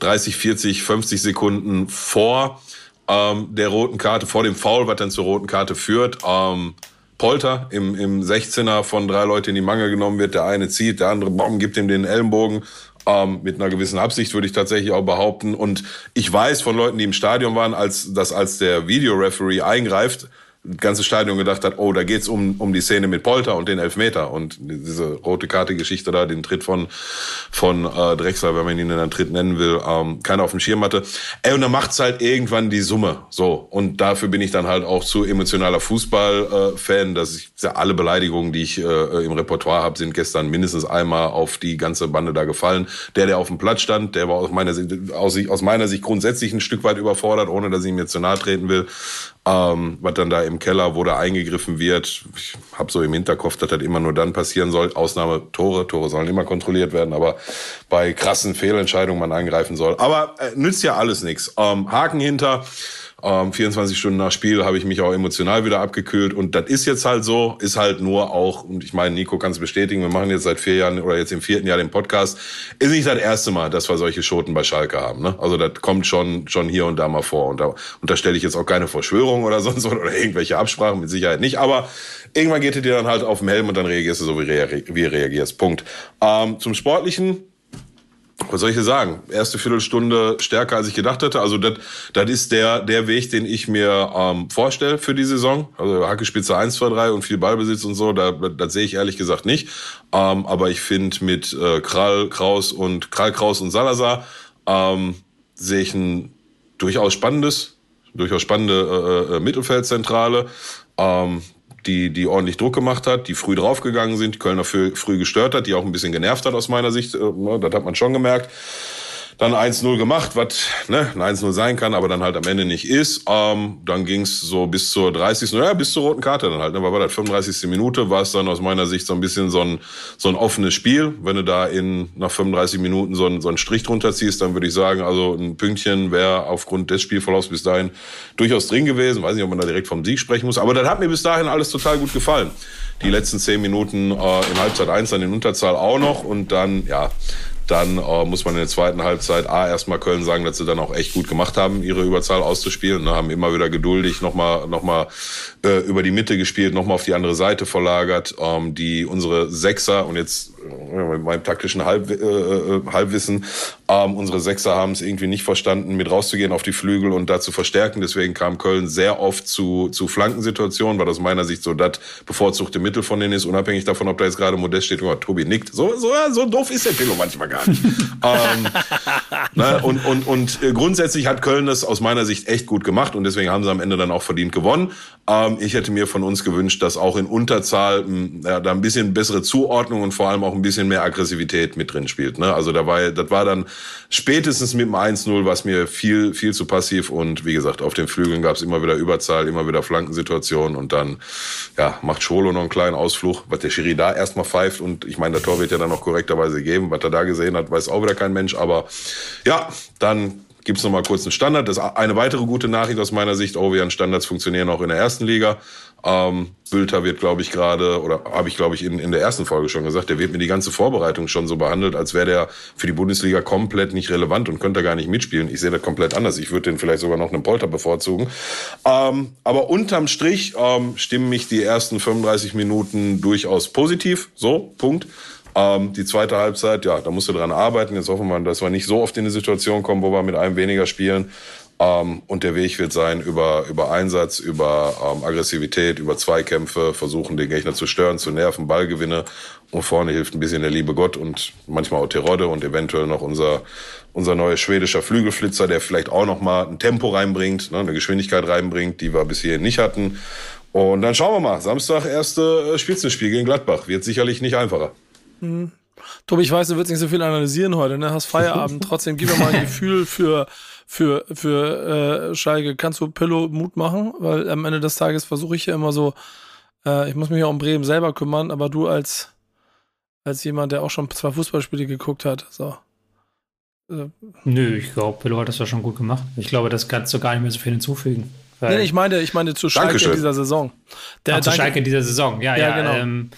30, 40, 50 Sekunden vor ähm, der roten Karte, vor dem Foul, was dann zur roten Karte führt, ähm, Polter im, im 16er von drei Leuten in die Mangel genommen wird. Der eine zieht, der andere bom, gibt ihm den Ellenbogen. Ähm, mit einer gewissen Absicht würde ich tatsächlich auch behaupten. Und ich weiß von Leuten, die im Stadion waren, als dass als der Videoreferee eingreift, ganze Stadion gedacht hat, oh, da geht's um, um die Szene mit Polter und den Elfmeter und diese rote Karte-Geschichte da, den Tritt von, von äh, Drexler, wenn man ihn einen Tritt nennen will, ähm, keiner auf dem Schirm hatte. Ey, und dann macht's halt irgendwann die Summe. So. Und dafür bin ich dann halt auch zu emotionaler Fußball-Fan, äh, dass ich ja, alle Beleidigungen, die ich äh, im Repertoire habe, sind gestern mindestens einmal auf die ganze Bande da gefallen. Der, der auf dem Platz stand, der war aus meiner Sicht, aus, aus meiner Sicht grundsätzlich ein Stück weit überfordert, ohne dass ich mir zu nahe treten will ähm, was dann da im Keller, wo da eingegriffen wird. Ich habe so im Hinterkopf, dass das immer nur dann passieren soll. Ausnahme Tore, Tore sollen immer kontrolliert werden, aber bei krassen Fehlentscheidungen man eingreifen soll. Aber äh, nützt ja alles nichts. Ähm, Haken hinter. Ähm, 24 Stunden nach Spiel habe ich mich auch emotional wieder abgekühlt. Und das ist jetzt halt so, ist halt nur auch, und ich meine, Nico kann es bestätigen, wir machen jetzt seit vier Jahren oder jetzt im vierten Jahr den Podcast, ist nicht das erste Mal, dass wir solche Schoten bei Schalke haben. Ne? Also das kommt schon, schon hier und da mal vor. Und da unterstelle ich jetzt auch keine Verschwörung oder sonst was oder irgendwelche Absprachen, mit Sicherheit nicht. Aber irgendwann geht es dir dann halt auf den Helm und dann reagierst du so, wie, rea wie reagierst. Punkt. Ähm, zum Sportlichen was soll ich dir sagen? Erste Viertelstunde stärker, als ich gedacht hätte. Also das das ist der, der Weg, den ich mir ähm, vorstelle für die Saison. Also Hackespitze 1, 2, 3 und viel Ballbesitz und so, da, das sehe ich ehrlich gesagt nicht. Ähm, aber ich finde mit äh, Krall, Kraus und Krall, Kraus und Salazar ähm, sehe ich ein durchaus spannendes, durchaus spannende äh, äh, Mittelfeldzentrale. Ähm, die, die ordentlich Druck gemacht hat, die früh draufgegangen sind, die Kölner früh, gestört hat, die auch ein bisschen genervt hat aus meiner Sicht. Äh, ne, das hat man schon gemerkt dann 1-0 gemacht, was ne, ein 1-0 sein kann, aber dann halt am Ende nicht ist. Ähm, dann ging's so bis zur 30. Ja, bis zur roten Karte dann halt. Ne, war das 35. Minute, war es dann aus meiner Sicht so ein bisschen so ein, so ein offenes Spiel. Wenn du da in nach 35 Minuten so einen, so einen Strich drunter ziehst, dann würde ich sagen, also ein Pünktchen wäre aufgrund des Spielverlaufs bis dahin durchaus drin gewesen. Weiß nicht, ob man da direkt vom Sieg sprechen muss, aber das hat mir bis dahin alles total gut gefallen. Die letzten zehn Minuten äh, in Halbzeit 1 dann in Unterzahl auch noch und dann, ja, dann äh, muss man in der zweiten Halbzeit A erstmal Köln sagen, dass sie dann auch echt gut gemacht haben, ihre Überzahl auszuspielen. Ne, haben immer wieder geduldig nochmal noch mal, äh, über die Mitte gespielt, nochmal auf die andere Seite verlagert. Ähm, die unsere Sechser und jetzt äh, mit meinem taktischen Halb, äh, äh, Halbwissen, ähm, unsere Sechser haben es irgendwie nicht verstanden, mit rauszugehen auf die Flügel und da zu verstärken. Deswegen kam Köln sehr oft zu, zu Flankensituationen, weil aus meiner Sicht so das bevorzugte Mittel von denen ist, unabhängig davon, ob da jetzt gerade Modest steht oder Tobi nickt. So, so, so doof ist der Pillow manchmal gar nicht. ähm, ne, und und, und äh, grundsätzlich hat Köln das aus meiner Sicht echt gut gemacht und deswegen haben sie am Ende dann auch verdient gewonnen. Ähm, ich hätte mir von uns gewünscht, dass auch in Unterzahl ja, da ein bisschen bessere Zuordnung und vor allem auch ein bisschen mehr Aggressivität mit drin spielt. Ne? Also da war, das war dann spätestens mit dem 1-0 was mir viel, viel zu passiv und wie gesagt, auf den Flügeln gab es immer wieder Überzahl, immer wieder Flankensituationen und dann ja, macht Scholo noch einen kleinen Ausflug, was der Schiri da erstmal pfeift und ich meine, der Tor wird ja dann noch korrekterweise geben, was er da gesehen hat, weiß auch wieder kein Mensch, aber ja, dann gibt's noch mal kurz einen Standard. Das ist eine weitere gute Nachricht aus meiner Sicht. Ovian Standards funktionieren auch in der ersten Liga. Ähm, Bülter wird, glaube ich, gerade, oder habe ich, glaube ich, in, in der ersten Folge schon gesagt, der wird mir die ganze Vorbereitung schon so behandelt, als wäre der für die Bundesliga komplett nicht relevant und könnte gar nicht mitspielen. Ich sehe das komplett anders. Ich würde den vielleicht sogar noch einen Polter bevorzugen. Ähm, aber unterm Strich ähm, stimmen mich die ersten 35 Minuten durchaus positiv. So, Punkt. Ähm, die zweite Halbzeit, ja, da musst du dran arbeiten. Jetzt hoffen wir, dass wir nicht so oft in eine Situation kommen, wo wir mit einem weniger spielen. Ähm, und der Weg wird sein über, über Einsatz, über ähm, Aggressivität, über Zweikämpfe, versuchen den Gegner zu stören, zu nerven, Ballgewinne. Und vorne hilft ein bisschen der liebe Gott und manchmal auch Terodde und eventuell noch unser, unser neuer schwedischer Flügelflitzer, der vielleicht auch noch mal ein Tempo reinbringt, ne, eine Geschwindigkeit reinbringt, die wir bis hierhin nicht hatten. Und dann schauen wir mal. Samstag erste äh, Spitzenspiel gegen Gladbach. Wird sicherlich nicht einfacher. Mhm. Tobi, ich weiß, du willst nicht so viel analysieren heute, ne? Hast Feierabend. Trotzdem gib mir mal ein Gefühl für, für, für äh, Schalke. Kannst du Pillow Mut machen? Weil am Ende des Tages versuche ich ja immer so, äh, ich muss mich ja um Bremen selber kümmern, aber du als, als jemand, der auch schon zwei Fußballspiele geguckt hat, so. Also, Nö, ich glaube, Pillow hat das ja schon gut gemacht. Ich glaube, das kannst du gar nicht mehr so viel hinzufügen. Nee, ich meine, ich meine zu Schalke Dankeschön. in dieser Saison. Der, Ach, zu Schalke in dieser Saison, ja, Ja, ja. genau. Ähm,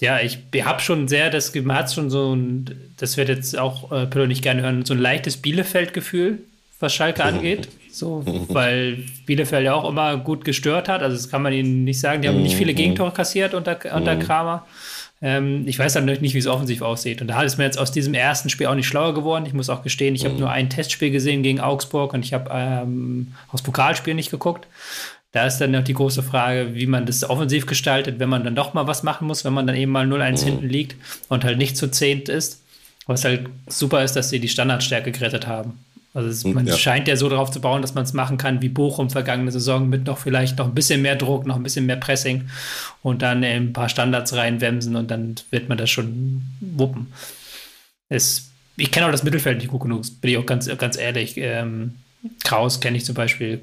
ja, ich habe schon sehr, das man hat schon so ein, das wird jetzt auch äh, Pillow nicht gerne hören, so ein leichtes Bielefeld-Gefühl, was Schalke angeht. So, weil Bielefeld ja auch immer gut gestört hat. Also das kann man ihnen nicht sagen. Die haben nicht viele Gegentore kassiert unter, unter Kramer. Ähm, ich weiß dann nicht, wie es offensiv aussieht. Und da ist mir jetzt aus diesem ersten Spiel auch nicht schlauer geworden. Ich muss auch gestehen, ich habe nur ein Testspiel gesehen gegen Augsburg und ich habe ähm, aufs Pokalspiel nicht geguckt. Da ist dann noch die große Frage, wie man das offensiv gestaltet, wenn man dann doch mal was machen muss, wenn man dann eben mal 0-1 hinten liegt und halt nicht zu zehnt ist. Was halt super ist, dass sie die Standardstärke gerettet haben. Also es, man ja. scheint ja so darauf zu bauen, dass man es machen kann wie Bochum vergangene Saison mit noch vielleicht noch ein bisschen mehr Druck, noch ein bisschen mehr Pressing und dann ein paar Standards reinwemsen und dann wird man das schon wuppen. Es, ich kenne auch das Mittelfeld nicht gut genug, bin ich auch ganz, ganz ehrlich. Ähm, Kraus kenne ich zum Beispiel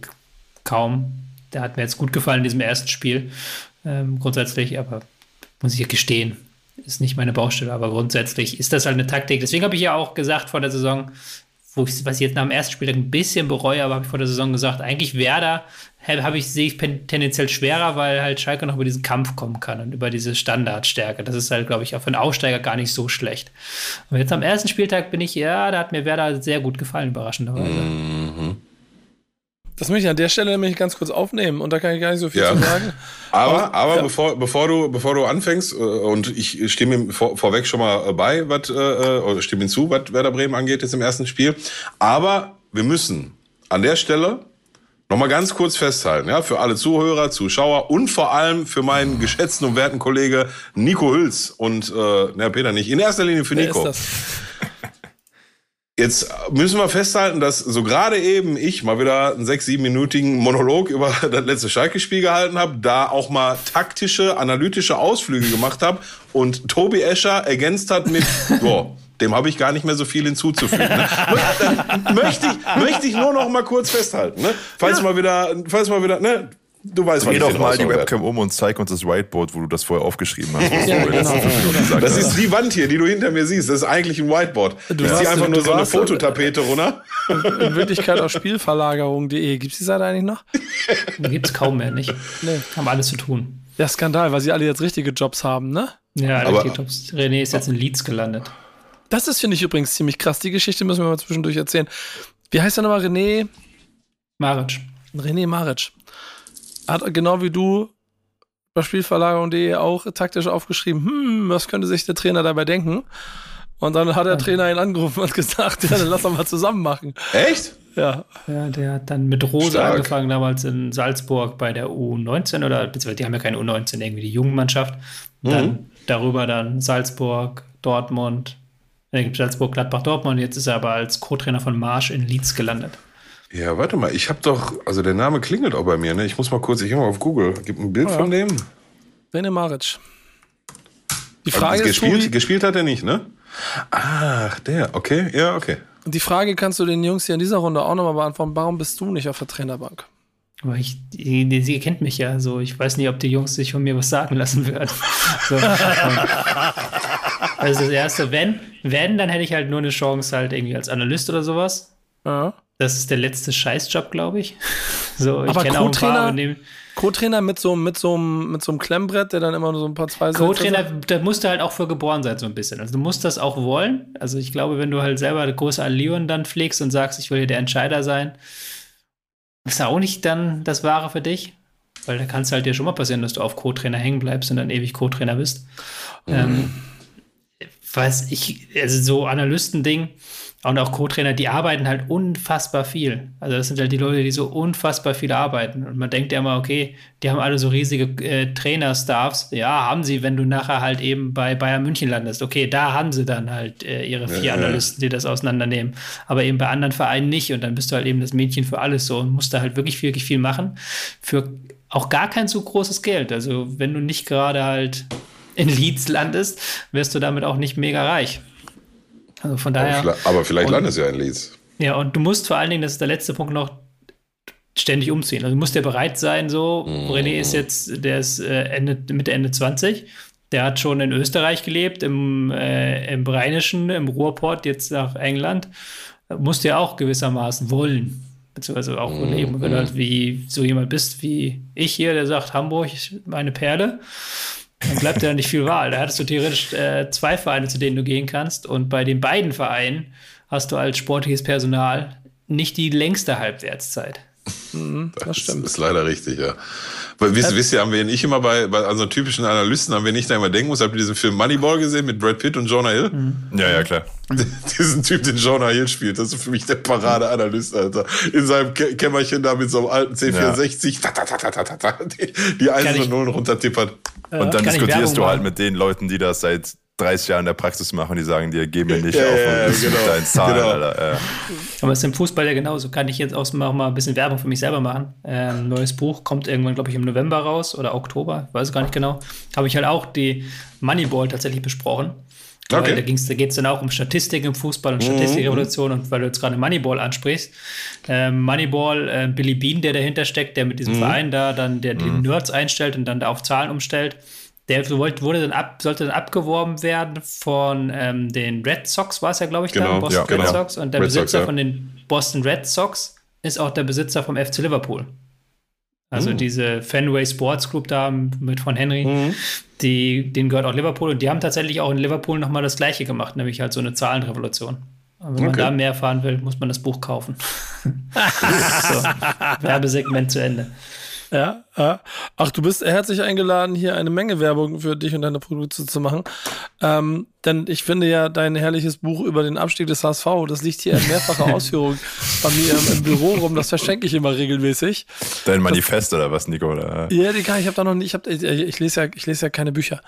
kaum. Der hat mir jetzt gut gefallen in diesem ersten Spiel, ähm, grundsätzlich, aber muss ich ja gestehen, ist nicht meine Baustelle, aber grundsätzlich ist das halt eine Taktik. Deswegen habe ich ja auch gesagt vor der Saison, wo ich, was ich jetzt nach dem ersten Spiel ein bisschen bereue, aber habe ich vor der Saison gesagt, eigentlich Werder habe ich, sehe ich tendenziell schwerer, weil halt Schalke noch über diesen Kampf kommen kann und über diese Standardstärke. Das ist halt, glaube ich, auch für einen Aufsteiger gar nicht so schlecht. Und jetzt am ersten Spieltag bin ich, ja, da hat mir Werder sehr gut gefallen, überraschenderweise. Mhm. Das möchte ich an der Stelle nämlich ganz kurz aufnehmen und da kann ich gar nicht so viel Ja. zu sagen. Aber, aber ja. bevor, bevor du, bevor du anfängst, äh, und ich stimme ihm vor, vorweg schon mal äh, bei, was, äh, oder stimme ihm zu, was Werder Bremen angeht jetzt im ersten Spiel. Aber wir müssen an der Stelle nochmal ganz kurz festhalten, ja, für alle Zuhörer, Zuschauer und vor allem für meinen geschätzten und werten Kollege Nico Hüls und, äh, na, Peter nicht, in erster Linie für Wer Nico. ist das? Jetzt müssen wir festhalten, dass so gerade eben ich mal wieder einen sechs, siebenminütigen Monolog über das letzte Schalke-Spiel gehalten habe, da auch mal taktische, analytische Ausflüge gemacht habe und Tobi Escher ergänzt hat mit, boah, dem habe ich gar nicht mehr so viel hinzuzufügen. Ne? Möchte ich, möchte ich nur noch mal kurz festhalten, ne? Falls mal wieder, falls mal wieder, ne? Du weißt, Dreh ich doch mal die. Webcam um und zeig uns das Whiteboard, wo du das vorher aufgeschrieben hast. Ja, genau. Das ist die Wand hier, die du hinter mir siehst. Das ist eigentlich ein Whiteboard. Du warst- zieh einfach nur so eine Fototapete runter. In Wirklichkeit auf Spielverlagerung.de. Gibt es die Seite eigentlich noch? Da gibt es kaum mehr, nicht? Nee. Haben alles zu tun. Ja, Skandal, weil sie alle jetzt richtige Jobs haben, ne? Ja, Aber- aber, René ist jetzt in Leeds gelandet. Das ist, finde ich, übrigens ziemlich krass. Die Geschichte müssen wir mal zwischendurch erzählen. Wie heißt der nochmal? René? Maric. René Maric. Hat genau wie du bei Spielverlagerung.de auch taktisch aufgeschrieben, hm, was könnte sich der Trainer dabei denken? Und dann hat der Trainer ihn angerufen und gesagt, ja, dann lass doch mal zusammen machen. Echt? Ja, Ja, der hat dann mit Rose Stark. angefangen, damals in Salzburg bei der U19 oder beziehungsweise die haben ja keine U19, irgendwie die Jugendmannschaft. Dann darüber dann Salzburg, Dortmund, gibt Salzburg, Gladbach, Dortmund. Jetzt ist er aber als Co-Trainer von Marsch in Leeds gelandet. Ja, warte mal, ich habe doch, also der Name klingelt auch bei mir, ne? Ich muss mal kurz, ich gehe mal auf Google, gib ein Bild Ja. von dem. René Maric. Die Also Frage ist, gespielt, Tobi, gespielt hat er nicht, ne? Ach, der, okay, ja, okay. die Frage kannst du den Jungs hier in dieser Runde auch nochmal beantworten. Warum bist du nicht auf der Trainerbank? Aber ich, sie kennt mich ja so. Ich weiß nicht, ob die Jungs sich von mir was sagen lassen würden. So. also das erste, wenn, wenn, dann hätte ich halt nur eine Chance halt irgendwie als Analyst oder sowas. Ja. Das ist der letzte Scheißjob, glaube ich. So, ich Aber Co-Trainer? Co-Trainer mit so, mit, so, einem- mit so einem Klemmbrett, der dann immer nur so ein paar zwei Co-Trainer, da musst du halt auch für geboren sein, so ein bisschen. Also du musst das auch wollen. Also ich glaube, wenn du halt selber große Allüren dann pflegst und sagst, ich will hier der Entscheider sein, ist ja auch nicht dann das Wahre für dich. Weil da kann es halt dir schon mal passieren, dass du auf Co-Trainer hängen bleibst und dann ewig Co-Trainer bist. Ähm, weiß ich, also so Analystending und auch Co-Trainer, die arbeiten halt unfassbar viel. Also das sind halt die Leute, die so unfassbar viel arbeiten. Und man denkt ja immer, okay, die haben alle so riesige äh, Trainer-Staffs. Ja, haben sie, wenn du nachher halt eben bei Bayern München landest. Okay, da haben sie dann halt äh, ihre vier Ja. Analysten, die das auseinandernehmen. Aber eben bei anderen Vereinen nicht. Und dann bist du halt eben das Mädchen für alles so und musst da halt wirklich, wirklich viel machen. Für auch gar kein so großes Geld. Also wenn du nicht gerade halt in Leeds landest, wirst du damit auch nicht mega reich. Also von Aber, daher. vielleicht, aber vielleicht Und- landet es ja in Leeds. Ja, und du musst vor allen Dingen, das ist der letzte Punkt noch, ständig umziehen. Also du musst ja bereit sein, so. René ist jetzt, der ist äh, Ende, Mitte, Ende 20. Der hat schon in Österreich gelebt, im, äh, im Rheinischen, im Ruhrport, jetzt nach England. Musst ja auch gewissermaßen wollen. Beziehungsweise auch leben. Wenn du halt wie so jemand bist wie ich hier, der sagt, Hamburg, meine Perle, dann bleibt ja nicht viel Wahl. Da hattest du theoretisch äh, zwei Vereine, zu denen du gehen kannst. Und bei den beiden Vereinen hast du als sportliches Personal nicht die längste Halbwertszeit. Das stimmt. Das ist leider richtig, ja. Weil, wisst, wisst ihr, haben wir nicht immer bei, bei unseren typischen Analysten, haben wir nicht da immer denken muss, habt ihr diesen Film Moneyball gesehen mit Brad Pitt und Jonah Hill? Ja, ja, klar. Diesen Typ, den Jonah Hill spielt, das ist für mich der Paradeanalyst, Alter. In seinem Kä Kämmerchen da mit so einem alten C64, ta, ta, ta, ta, ta, ta, ta, die, die Einsen und Nullen runtertippert. Und dann Kann diskutierst du halt machen? mit den Leuten, die das seit 30 Jahren in der Praxis machen, die sagen dir, geh mir nicht Ja, auf ja, und genau. deinen Zahlen, Genau. Alter. Ja. Aber es ist im Fußball ja genauso. Kann ich jetzt auch mal, ein bisschen Werbung für mich selber machen. Ähm, neues Buch kommt irgendwann, glaube ich, im November raus oder Oktober, weiß gar nicht genau. Habe ich halt auch die Moneyball tatsächlich besprochen. Okay. Da, ging's- da geht es dann auch um Statistik im Fußball und Statistikrevolution. Und weil du jetzt gerade Moneyball ansprichst, ähm, Moneyball, äh, Billy Bean, der dahinter steckt, der mit diesem Verein da dann, der die Nerds einstellt und dann da auf Zahlen umstellt, der wurde dann ab, sollte dann abgeworben werden von ähm, den Red Sox, war es ja, glaube ich, Genau, da, Boston ja, Red genau. Sox. Und der Red Sox, Besitzer ja. von den Boston Red Sox ist auch der Besitzer vom FC Liverpool. Also diese Fenway Sports Group da mit von Henry, die, denen gehört auch Liverpool und die haben tatsächlich auch in Liverpool nochmal das Gleiche gemacht, nämlich halt so eine Zahlenrevolution. Aber wenn man Okay. da mehr erfahren will, muss man das Buch kaufen. so, Werbesegment zu Ende. Ja, ja. Ach, du bist herzlich eingeladen, hier eine Menge Werbung für dich und deine Produkte zu machen. Ähm, denn ich finde ja dein herrliches Buch über den Abstieg des HSV, das liegt hier in mehrfacher Ausführung bei mir im, im Büro rum. Das verschenke ich immer regelmäßig. Dein Manifest oder was, Nico? Oder? Ja, die kann ich habe da noch nicht. Ich, hab, ich, ich lese ja, ich lese ja keine Bücher,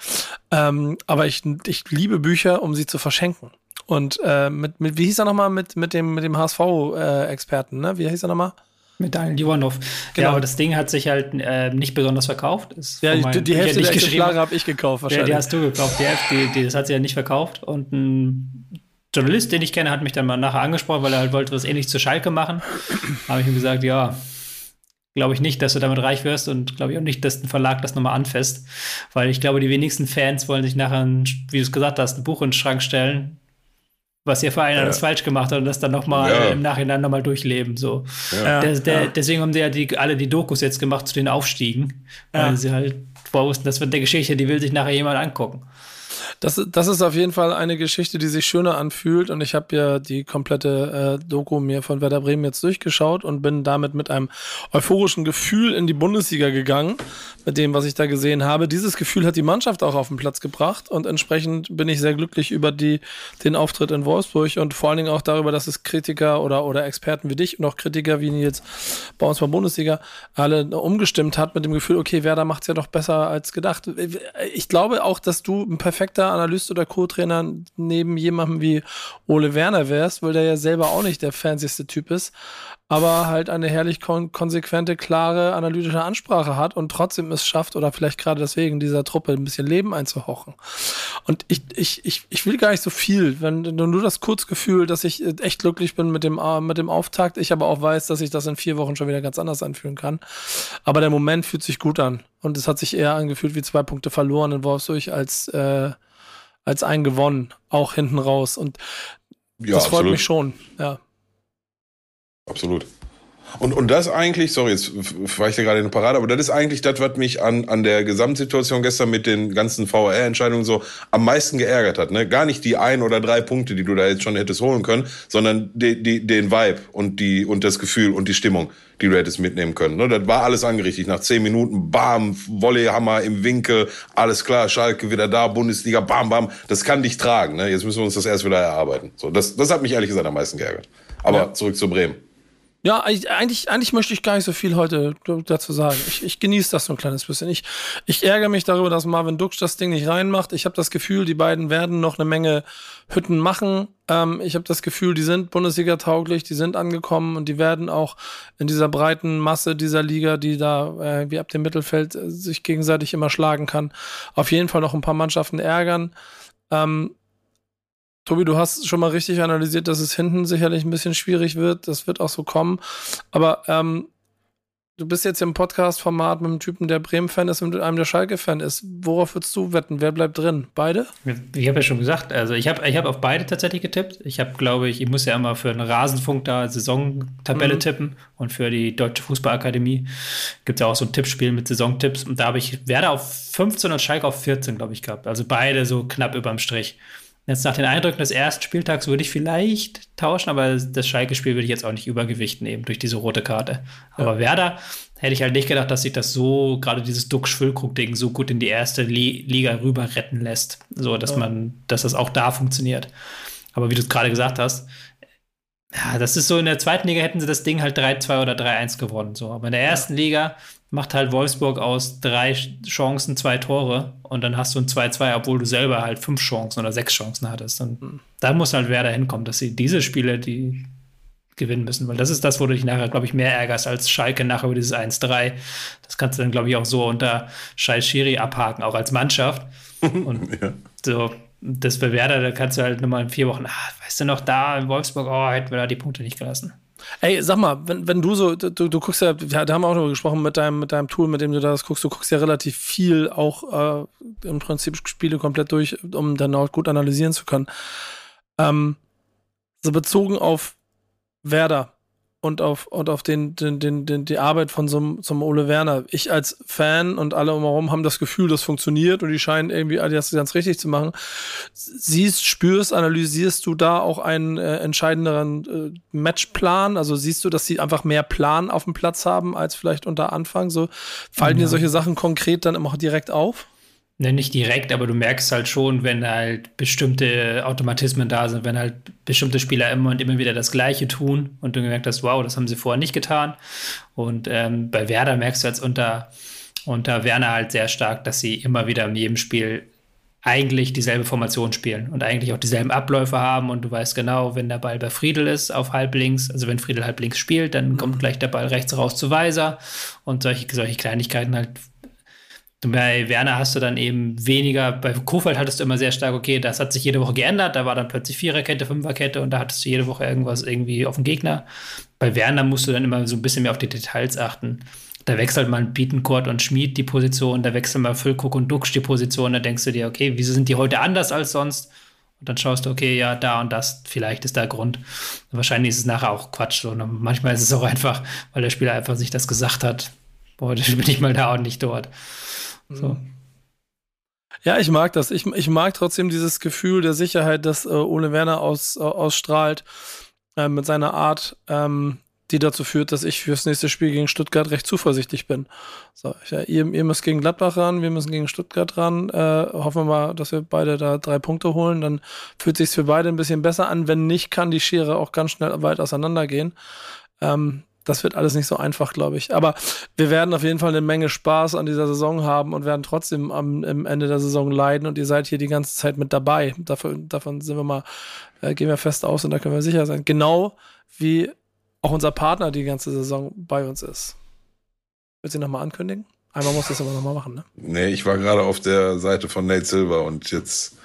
ähm, aber ich, ich liebe Bücher, um sie zu verschenken. Und äh, mit, mit wie hieß er nochmal mit mit dem mit dem HSV-Experten? ne? Wie hieß er nochmal? Mit Daniel Ivanov. Genau. Ja, aber das Ding hat sich halt äh, nicht besonders verkauft. Ist Ja, die, die Hälfte der Exemplare habe. ich gekauft Ja, wahrscheinlich. die hast du gekauft. Die, Hälfte, die, die, das hat sie ja nicht verkauft. Und ein Journalist, den ich kenne, hat mich dann mal nachher angesprochen, weil er halt wollte was ähnliches zu Schalke machen. habe ich ihm gesagt, ja, glaube ich nicht, dass du damit reich wirst und glaube ich auch nicht, dass ein Verlag das nochmal anfasst. Weil ich glaube, die wenigsten Fans wollen sich nachher, ein, wie du es gesagt hast, ein Buch in den Schrank stellen, was ihr Verein Ja. alles falsch gemacht hat und das dann nochmal Ja. im Nachhinein nochmal durchleben. So. Ja, Der, der, ja. Deswegen haben sie ja die, alle die Dokus jetzt gemacht zu den Aufstiegen, weil sie halt wussten, das wird der Geschichte, die will sich nachher jemand angucken. Das, das ist auf jeden Fall eine Geschichte, die sich schöner anfühlt. Und ich habe ja die komplette äh, Doku mir von Werder Bremen jetzt durchgeschaut und bin damit mit einem euphorischen Gefühl in die Bundesliga gegangen, mit dem, was ich da gesehen habe. Dieses Gefühl hat die Mannschaft auch auf den Platz gebracht und entsprechend bin ich sehr glücklich über die, den Auftritt in Wolfsburg und vor allen Dingen auch darüber, dass es Kritiker oder, oder Experten wie dich und auch Kritiker wie Nils bei uns bei Bundesliga alle umgestimmt hat mit dem Gefühl, okay, Werder macht's ja doch besser als gedacht. Ich glaube auch, dass du ein perfekter Analyst oder Co-Trainer neben jemandem wie Ole Werner wärst, weil der ja selber auch nicht der fancyste Typ ist, aber halt eine herrlich kon konsequente, klare, analytische Ansprache hat und trotzdem es schafft oder vielleicht gerade deswegen dieser Truppe ein bisschen Leben einzuhauchen. Und ich, ich, ich, ich will gar nicht so viel, wenn nur das Kurzgefühl, dass ich echt glücklich bin mit dem, äh, mit dem Auftakt, ich aber auch weiß, dass ich das in vier Wochen schon wieder ganz anders anfühlen kann. Aber der Moment fühlt sich gut an. Und es hat sich eher angefühlt wie zwei Punkte verloren in Wolfsburg als, äh, als ein gewonnen, auch hinten raus. Und Ja, das freut absolut. mich schon, ja. Absolut. Und, und das eigentlich, sorry, jetzt war ich da gerade in der Parade, aber das ist eigentlich das, was mich an, an der Gesamtsituation gestern mit den ganzen VR-Entscheidungen so am meisten geärgert hat. Ne? Gar nicht die ein oder drei Punkte, die du da jetzt schon hättest holen können, sondern die, die, den Vibe und, die, und das Gefühl und die Stimmung, die du hättest mitnehmen können. Ne? Das war alles angerichtet. Nach zehn Minuten, bam, Volleyhammer im Winkel, alles klar, Schalke wieder da, Bundesliga, bam, bam. Das kann dich tragen. Ne? Jetzt müssen wir uns das erst wieder erarbeiten. So, das, das hat mich ehrlich gesagt am meisten geärgert. Aber Ja. zurück zu Bremen. Ja, eigentlich- eigentlich, möchte ich gar nicht so viel heute dazu sagen. Ich, ich genieße das so ein kleines bisschen. Ich, ich ärgere mich darüber, dass Marvin Duksch das Ding nicht reinmacht. Ich habe das Gefühl, die beiden werden noch eine Menge Hütten machen. Ähm, ich habe das Gefühl, die sind Bundesliga-tauglich, die sind angekommen und die werden auch in dieser breiten Masse dieser Liga, die da äh, wie ab dem Mittelfeld äh, sich gegenseitig immer schlagen kann, auf jeden Fall noch ein paar Mannschaften ärgern. Ähm, Tobi, du hast schon mal richtig analysiert, dass es hinten sicherlich ein bisschen schwierig wird. Das wird auch so kommen. Aber ähm, du bist jetzt im Podcast-Format mit einem Typen, der Bremen-Fan ist und mit einem, der Schalke-Fan ist. Worauf würdest du wetten? Wer bleibt drin? Beide? Ich habe ja schon gesagt, also ich habe ich hab auf beide tatsächlich getippt. Ich habe, glaube ich, ich muss ja immer für einen Rasenfunk da Saisontabelle Mhm. tippen und für die Deutsche Fußballakademie gibt es ja auch so ein Tippspiel mit Saisontipps und da habe ich Werder auf 15 und Schalke auf 14, glaube ich, gehabt. Also beide so knapp überm Strich. Jetzt nach den Eindrücken des ersten Spieltags würde ich vielleicht tauschen, aber das Schalke-Spiel würde ich jetzt auch nicht Übergewicht nehmen durch diese rote Karte. Aber Werder hätte ich halt nicht gedacht, dass sich das so, gerade dieses Duck-Schwülkrug-Ding, so gut in die erste Li Liga rüber retten lässt. So, dass man, dass das auch da funktioniert. Aber wie du es gerade gesagt hast, ja, das ist so, in der zweiten Liga hätten sie das Ding halt 3-2 oder 3-1 gewonnen. So. Aber in der ersten Liga macht halt Wolfsburg aus drei Chancen zwei Tore und dann hast du ein 2-2, obwohl du selber halt fünf Chancen oder sechs Chancen hattest. Und da muss halt Werder hinkommen, dass sie diese Spiele, die gewinnen müssen, weil das ist das, wo du dich nachher, glaube ich, mehr ärgerst als Schalke nachher über dieses 1-3. Das kannst du dann, glaube ich, auch so unter Scheiß Schiri abhaken, auch als Mannschaft. Und so, das bei Werder, da kannst du halt nochmal in vier Wochen, ah, weißt du noch, da in Wolfsburg, oh, hätten wir da die Punkte nicht gelassen. Ey, sag mal, wenn, wenn du so, du, du guckst ja, wir haben auch noch gesprochen mit deinem, mit deinem Tool, mit dem du das guckst, du guckst ja relativ viel auch äh, im Prinzip Spiele komplett durch, um dann auch gut analysieren zu können. Ähm, so bezogen auf Werder, und auf, und auf den, den, den, den, die Arbeit von so einem, so einem Ole Werner. Ich als Fan und alle umherum haben das Gefühl, das funktioniert und die scheinen irgendwie das ganz richtig zu machen. Siehst, spürst, analysierst du da auch einen äh, entscheidenderen äh, Matchplan? Also siehst du, dass sie einfach mehr Plan auf dem Platz haben als vielleicht unter Anfang? So fallen ja. dir solche Sachen konkret dann immer direkt auf? Ne, nicht direkt, aber du merkst halt schon, wenn halt bestimmte Automatismen da sind, wenn halt bestimmte Spieler immer und immer wieder das Gleiche tun und du gemerkt hast, wow, das haben sie vorher nicht getan. Und ähm, bei Werder merkst du jetzt unter, unter Werner halt sehr stark, dass sie immer wieder in jedem Spiel eigentlich dieselbe Formation spielen und eigentlich auch dieselben Abläufe haben und du weißt genau, wenn der Ball bei Friedel ist auf halb links, also wenn Friedel halb links spielt, dann kommt gleich der Ball rechts raus zu Weiser und solche, solche Kleinigkeiten halt bei Werner hast du dann eben weniger, bei Kofeld hattest du immer sehr stark, okay, das hat sich jede Woche geändert, da war dann plötzlich Viererkette, Fünferkette und da hattest du jede Woche irgendwas irgendwie auf den Gegner. Bei Werner musst du dann immer so ein bisschen mehr auf die Details achten. Da wechselt man Bietenkort und Schmied die Position, da wechseln mal Füllkuck und Duxch die Position, da denkst du dir, okay, wieso sind die heute anders als sonst? Und dann schaust du, okay, ja, da und das, vielleicht ist der Grund. Und wahrscheinlich ist es nachher auch Quatsch. So. Und manchmal ist es auch einfach, weil der Spieler einfach sich das gesagt hat. Heute bin ich mal da und nicht dort. So. Mhm. Ja, ich mag das. Ich, ich mag trotzdem dieses Gefühl der Sicherheit, das äh, Ole Werner aus, äh, ausstrahlt äh, mit seiner Art, ähm, die dazu führt, dass ich fürs nächste Spiel gegen Stuttgart recht zuversichtlich bin. So, ich, ja, ihr, ihr, müsst gegen Gladbach ran, wir müssen gegen Stuttgart ran. Äh, hoffen wir mal, dass wir beide da drei Punkte holen. Dann fühlt sich für beide ein bisschen besser an. Wenn nicht, kann die Schere auch ganz schnell weit auseinandergehen. Ähm, das wird alles nicht so einfach, glaube ich. Aber wir werden auf jeden Fall eine Menge Spaß an dieser Saison haben und werden trotzdem am, am Ende der Saison leiden. Und ihr seid hier die ganze Zeit mit dabei. Davon, davon sind wir mal, äh, gehen wir fest aus und da können wir sicher sein. Genau wie auch unser Partner die ganze Saison bei uns ist. Willst du ihn nochmal ankündigen? Einmal muss das aber nochmal machen, ne? Nee, ich war gerade auf der Seite von Nate Silver und jetzt,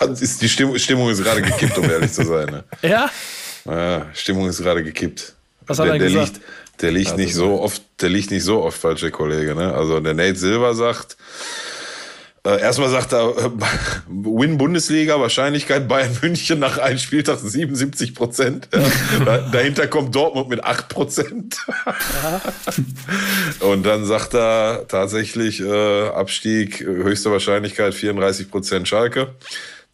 hat, ist die Stimmung, Stimmung ist gerade gekippt, um ehrlich zu sein. Ne? Ja? Ja, Stimmung ist gerade gekippt. Was hat der, er der gesagt? Liegt, der liegt nicht so oft, der liegt nicht so oft falsch, der Kollege. Ne? Also der Nate Silver sagt, äh, erstmal sagt er, äh, Win Bundesliga, Wahrscheinlichkeit Bayern München nach einem Spieltag 77 Prozent. Ja. dahinter kommt Dortmund mit 8 Prozent. Und dann sagt er tatsächlich äh, Abstieg, höchste Wahrscheinlichkeit 34 Prozent Schalke.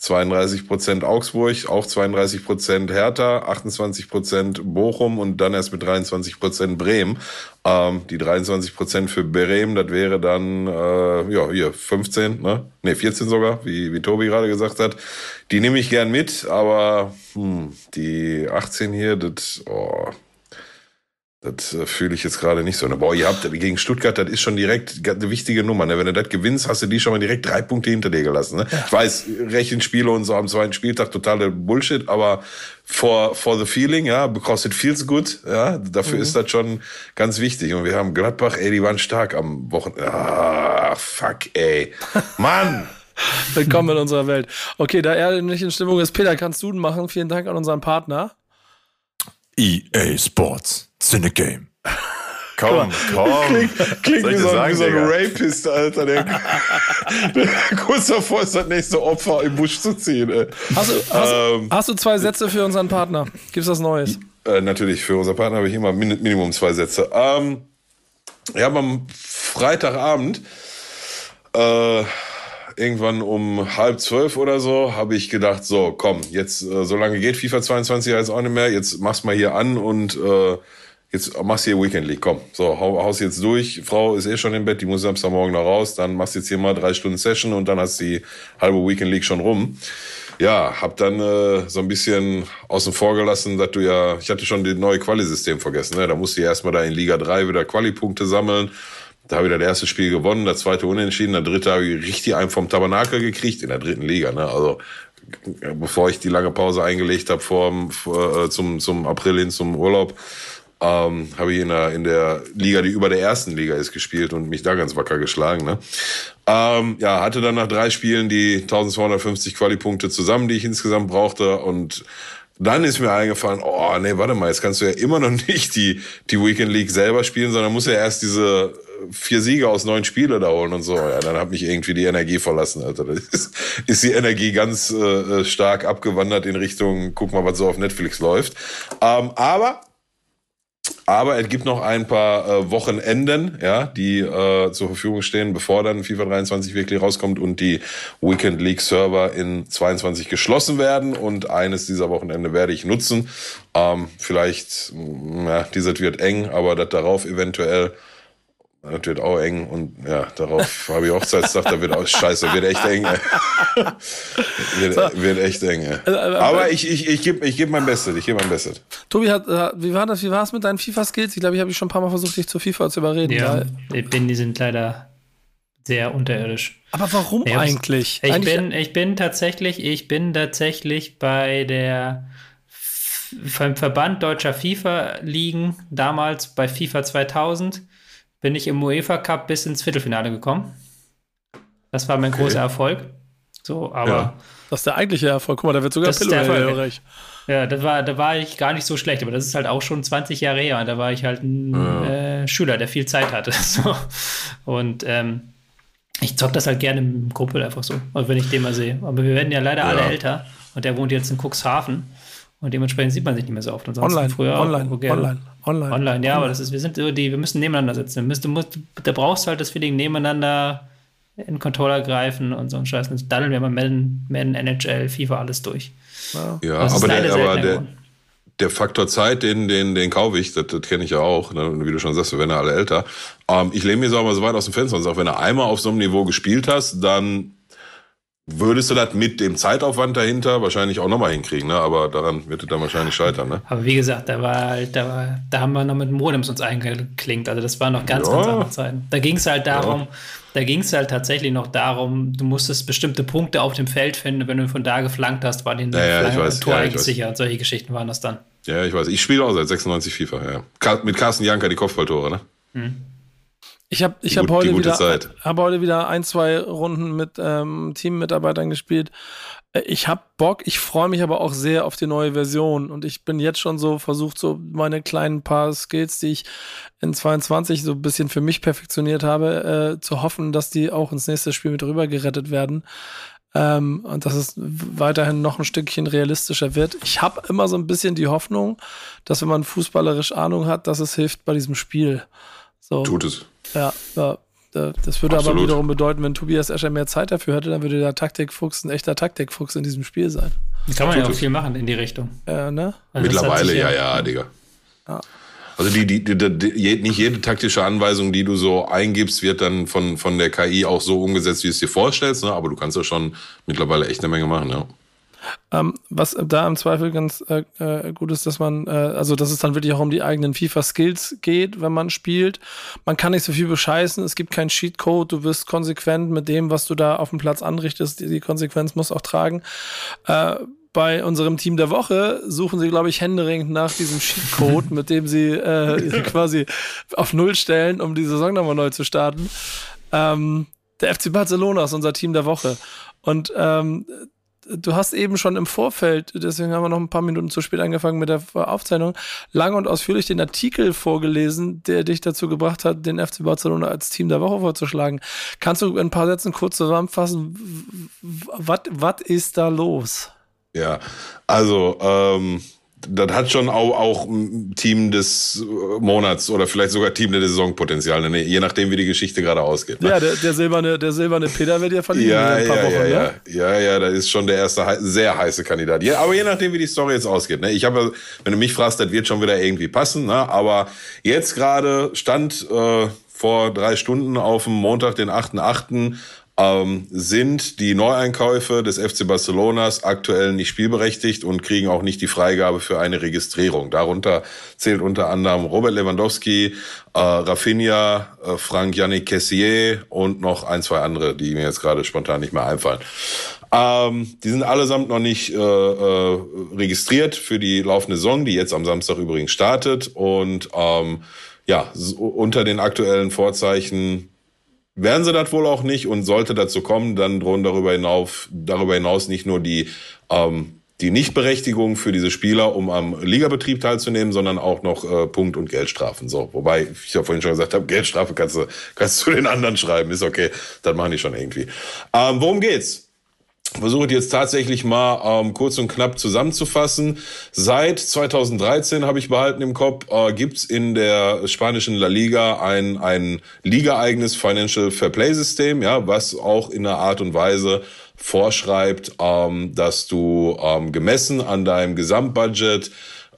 32 Prozent Augsburg, auch 32 Prozent Hertha, 28 Prozent Bochum und dann erst mit 23 Prozent Bremen. Ähm, die 23 Prozent für Bremen, das wäre dann, äh, ja, hier 15, ne? Ne, 14 sogar, wie, wie Tobi gerade gesagt hat. Die nehme ich gern mit, aber hm, die 18 hier, das, oh, das äh, fühle ich jetzt gerade nicht so. Ne? Boah, ihr habt gegen Stuttgart, das ist schon direkt eine wichtige Nummer. Ne? Wenn du das gewinnst, hast du die schon mal direkt drei Punkte hinter dir gelassen. Ne? Ja. Ich weiß, Rechenspiele und so am zweiten Spieltag totale Bullshit, aber for, for the feeling, ja, because it feels good, ja, dafür mhm. ist das schon ganz wichtig. Und wir haben Gladbach, ey, die waren stark am Wochenende. Ah, fuck, ey. Mann! Willkommen in unserer Welt. Okay, da er nicht in Stimmung ist, Peter, kannst du machen? Vielen Dank an unseren Partner. EA Sports. It's in the game. Komm, komm. Klingt, klingt wie, so, sagen, wie so ein Rapist, Alter, der, der kurz davor ist, das nächste Opfer im Busch zu ziehen. Ey. Hast, du, hast, ähm, hast du zwei Sätze für unseren Partner? Gibt's was Neues? Äh, natürlich, für unseren Partner habe ich immer Minimum zwei Sätze. Ähm, ja, am Freitagabend, äh, irgendwann um halb zwölf oder so, habe ich gedacht, so, komm, jetzt, äh, so lange geht FIFA 22 ja jetzt auch nicht mehr, jetzt mach's mal hier an und äh, jetzt machst du hier Weekend League, komm, so, hau, haus jetzt durch. Frau ist eh schon im Bett, die muss Samstagmorgen noch raus, dann machst du jetzt hier mal drei Stunden Session und dann hast du die halbe Weekend League schon rum. Ja, hab dann äh, so ein bisschen außen vor gelassen, dass du ja, ich hatte schon das neue Quali-System vergessen, ne? Da musst du ja erstmal da in Liga 3 wieder Quali-Punkte sammeln. Da habe ich das erste Spiel gewonnen, das zweite unentschieden, der dritte habe ich richtig einen vom Tabernakel gekriegt in der dritten Liga. Ne? Also bevor ich die lange Pause eingelegt habe vor, vor, äh, zum, zum April hin zum Urlaub, ähm, habe ich in der, in der Liga, die über der ersten Liga ist, gespielt und mich da ganz wacker geschlagen. Ne? Ähm, ja, hatte dann nach drei Spielen die 1250 Quali-Punkte zusammen, die ich insgesamt brauchte und dann ist mir eingefallen, oh nee, warte mal, jetzt kannst du ja immer noch nicht die, die Weekend League selber spielen, sondern musst ja erst diese vier Siege aus neun Spiele da holen und so. Ja, dann hat mich irgendwie die Energie verlassen. Das ist, ist die Energie ganz äh, stark abgewandert in Richtung, guck mal, was so auf Netflix läuft. Ähm, aber aber es gibt noch ein paar äh, Wochenenden, ja, die äh, zur Verfügung stehen, bevor dann FIFA 23 wirklich rauskommt und die Weekend League Server in 22 geschlossen werden. Und eines dieser Wochenende werde ich nutzen. Ähm, vielleicht, ja, dieses wird eng, aber das darauf eventuell das wird auch eng und ja, darauf habe ich Hochzeitstag, da wird auch scheiße, wird echt eng. Wird, so. wird echt eng. Ey. Also, Aber ich, ich, ich gebe ich geb mein Bestes, ich gebe mein Bestes. Tobi, hat, äh, wie war das, wie war es mit deinen FIFA-Skills? Ich glaube, ich habe schon ein paar Mal versucht, dich zu FIFA zu überreden. Ja, ich bin, die sind leider sehr unterirdisch. Aber warum ja, eigentlich? Ich eigentlich? bin, ich bin tatsächlich, ich bin tatsächlich bei der beim Verband deutscher FIFA-Ligen damals bei FIFA 2000 bin ich im UEFA Cup bis ins Viertelfinale gekommen. Das war mein okay. großer Erfolg. So, aber. Ja. Das ist der eigentliche Erfolg. Guck mal, da wird sogar Pillow Ja, das war, da war ich gar nicht so schlecht, aber das ist halt auch schon 20 Jahre her. Und da war ich halt ein ja. äh, Schüler, der viel Zeit hatte. So. Und ähm, ich zock das halt gerne dem Kumpel einfach so, wenn ich den mal sehe. Aber wir werden ja leider ja. alle älter und der wohnt jetzt in Cuxhaven. Und dementsprechend sieht man sich nicht mehr so oft. online, früher online, online, online, online. Ja, aber das ist, wir sind die, wir müssen nebeneinander sitzen. Du musst, musst, da brauchst du halt das Feeling nebeneinander in den Controller greifen und so ein Scheiß. Und daddeln wir mal Madden, Madden, NHL, FIFA alles durch. Ja, ja aber, der, aber der, der, Faktor Zeit, den, den, den kaufe ich, das, das kenne ich ja auch, ne? wie du schon sagst, wir werden ja alle älter. Ähm, ich lehne mir so aber so weit aus dem Fenster und sage, wenn du einmal auf so einem Niveau gespielt hast, dann würdest du das mit dem Zeitaufwand dahinter wahrscheinlich auch nochmal hinkriegen, ne? aber daran wird es dann wahrscheinlich scheitern. Ne? Aber wie gesagt, da war halt, da, war, da haben wir noch mit Modems uns eingeklinkt, also das war noch ganz, ja. ganz andere Zeiten. Da ging es halt darum, ja. da ging es halt tatsächlich noch darum, du musstest bestimmte Punkte auf dem Feld finden, wenn du von da geflankt hast, war die ja, ja, weiß, Tor eigentlich sicher und solche Geschichten waren das dann. Ja, ich weiß. Ich spiele auch seit 96 FIFA, ja. Mit Carsten Janker die Kopfballtore, ne? Hm. Ich habe ich hab heute, wieder, hab heute wieder ein, zwei Runden mit ähm, Teammitarbeitern gespielt. Äh, ich habe Bock, ich freue mich aber auch sehr auf die neue Version und ich bin jetzt schon so versucht, so meine kleinen paar Skills, die ich in 22 so ein bisschen für mich perfektioniert habe, äh, zu hoffen, dass die auch ins nächste Spiel mit rüber gerettet werden. Ähm, und dass es weiterhin noch ein Stückchen realistischer wird. Ich habe immer so ein bisschen die Hoffnung, dass wenn man fußballerisch Ahnung hat, dass es hilft bei diesem Spiel. So. Tut es. Ja, ja. Das würde Absolut. aber wiederum bedeuten, wenn Tobias Escher mehr Zeit dafür hätte, dann würde der Taktikfuchs ein echter Taktikfuchs in diesem Spiel sein. Kann man Tut ja auch viel machen in die Richtung. Ja, ne? Also Mittlerweile, ja, ja, Digga. Ja. Also die, die, die, die, nicht jede taktische Anweisung, die du so eingibst, wird dann von, von der KI auch so umgesetzt, wie du es dir vorstellst. Ne? Aber du kannst ja schon mittlerweile echt eine Menge machen, ja. Ähm, was da im Zweifel ganz äh, äh, gut ist, dass man, äh, also dass es dann wirklich auch um die eigenen FIFA-Skills geht, wenn man spielt. Man kann nicht so viel bescheißen, es gibt keinen Cheatcode, du wirst konsequent mit dem, was du da auf dem Platz anrichtest, die, die Konsequenz muss auch tragen. Äh, bei unserem Team der Woche suchen sie, glaube ich, händeringend nach diesem Cheatcode, mit dem sie äh, quasi auf Null stellen, um die Saison nochmal neu zu starten. Ähm, der FC Barcelona ist unser Team der Woche. Und ähm, du hast eben schon im Vorfeld, deswegen haben wir noch ein paar Minuten zu spät angefangen mit der Aufzeichnung, lang und ausführlich den Artikel vorgelesen, der dich dazu gebracht hat, den FC Barcelona als Team der Woche vorzuschlagen. Kannst du in ein paar Sätzen kurz zusammenfassen, was ist da los? Ja, also ähm, das hat schon auch, auch Team des Monats oder vielleicht sogar Team der Saisonpotenzial, ne? je nachdem, wie die Geschichte gerade ausgeht. Ne? Ja, der, der, silberne, der silberne Peter wird ja verlieren ja, in ein paar ja, Wochen. Ja, ne? ja, ja, das ist schon der erste sehr heiße Kandidat. Ja, aber je nachdem, wie die Story jetzt ausgeht. Ne? Ich habe, wenn du mich fragst, das wird schon wieder irgendwie passen. Ne? Aber jetzt gerade stand äh, vor drei Stunden auf dem Montag, den 8.8., ähm, sind die Neueinkäufe des FC Barcelonas aktuell nicht spielberechtigt und kriegen auch nicht die Freigabe für eine Registrierung. Darunter zählt unter anderem Robert Lewandowski, äh, Rafinha, äh, Frank Yannick Kessier und noch ein, zwei andere, die mir jetzt gerade spontan nicht mehr einfallen. Ähm, die sind allesamt noch nicht äh, äh, registriert für die laufende Saison, die jetzt am Samstag übrigens startet. Und ähm, ja, unter den aktuellen Vorzeichen werden sie das wohl auch nicht und sollte dazu kommen, dann drohen darüber hinaus, darüber hinaus nicht nur die, ähm, die Nichtberechtigung für diese Spieler, um am Ligabetrieb teilzunehmen, sondern auch noch äh, Punkt- und Geldstrafen. So, wobei ich ja vorhin schon gesagt habe, Geldstrafe kannst du, kannst du den anderen schreiben, ist okay, das machen die schon irgendwie. Ähm, worum geht's? Versuche jetzt tatsächlich mal ähm, kurz und knapp zusammenzufassen. Seit 2013 habe ich behalten im Kopf, äh, gibt's in der spanischen La Liga ein, ein ligaeigenes Financial Fair Play System, ja, was auch in einer Art und Weise vorschreibt, ähm, dass du ähm, gemessen an deinem Gesamtbudget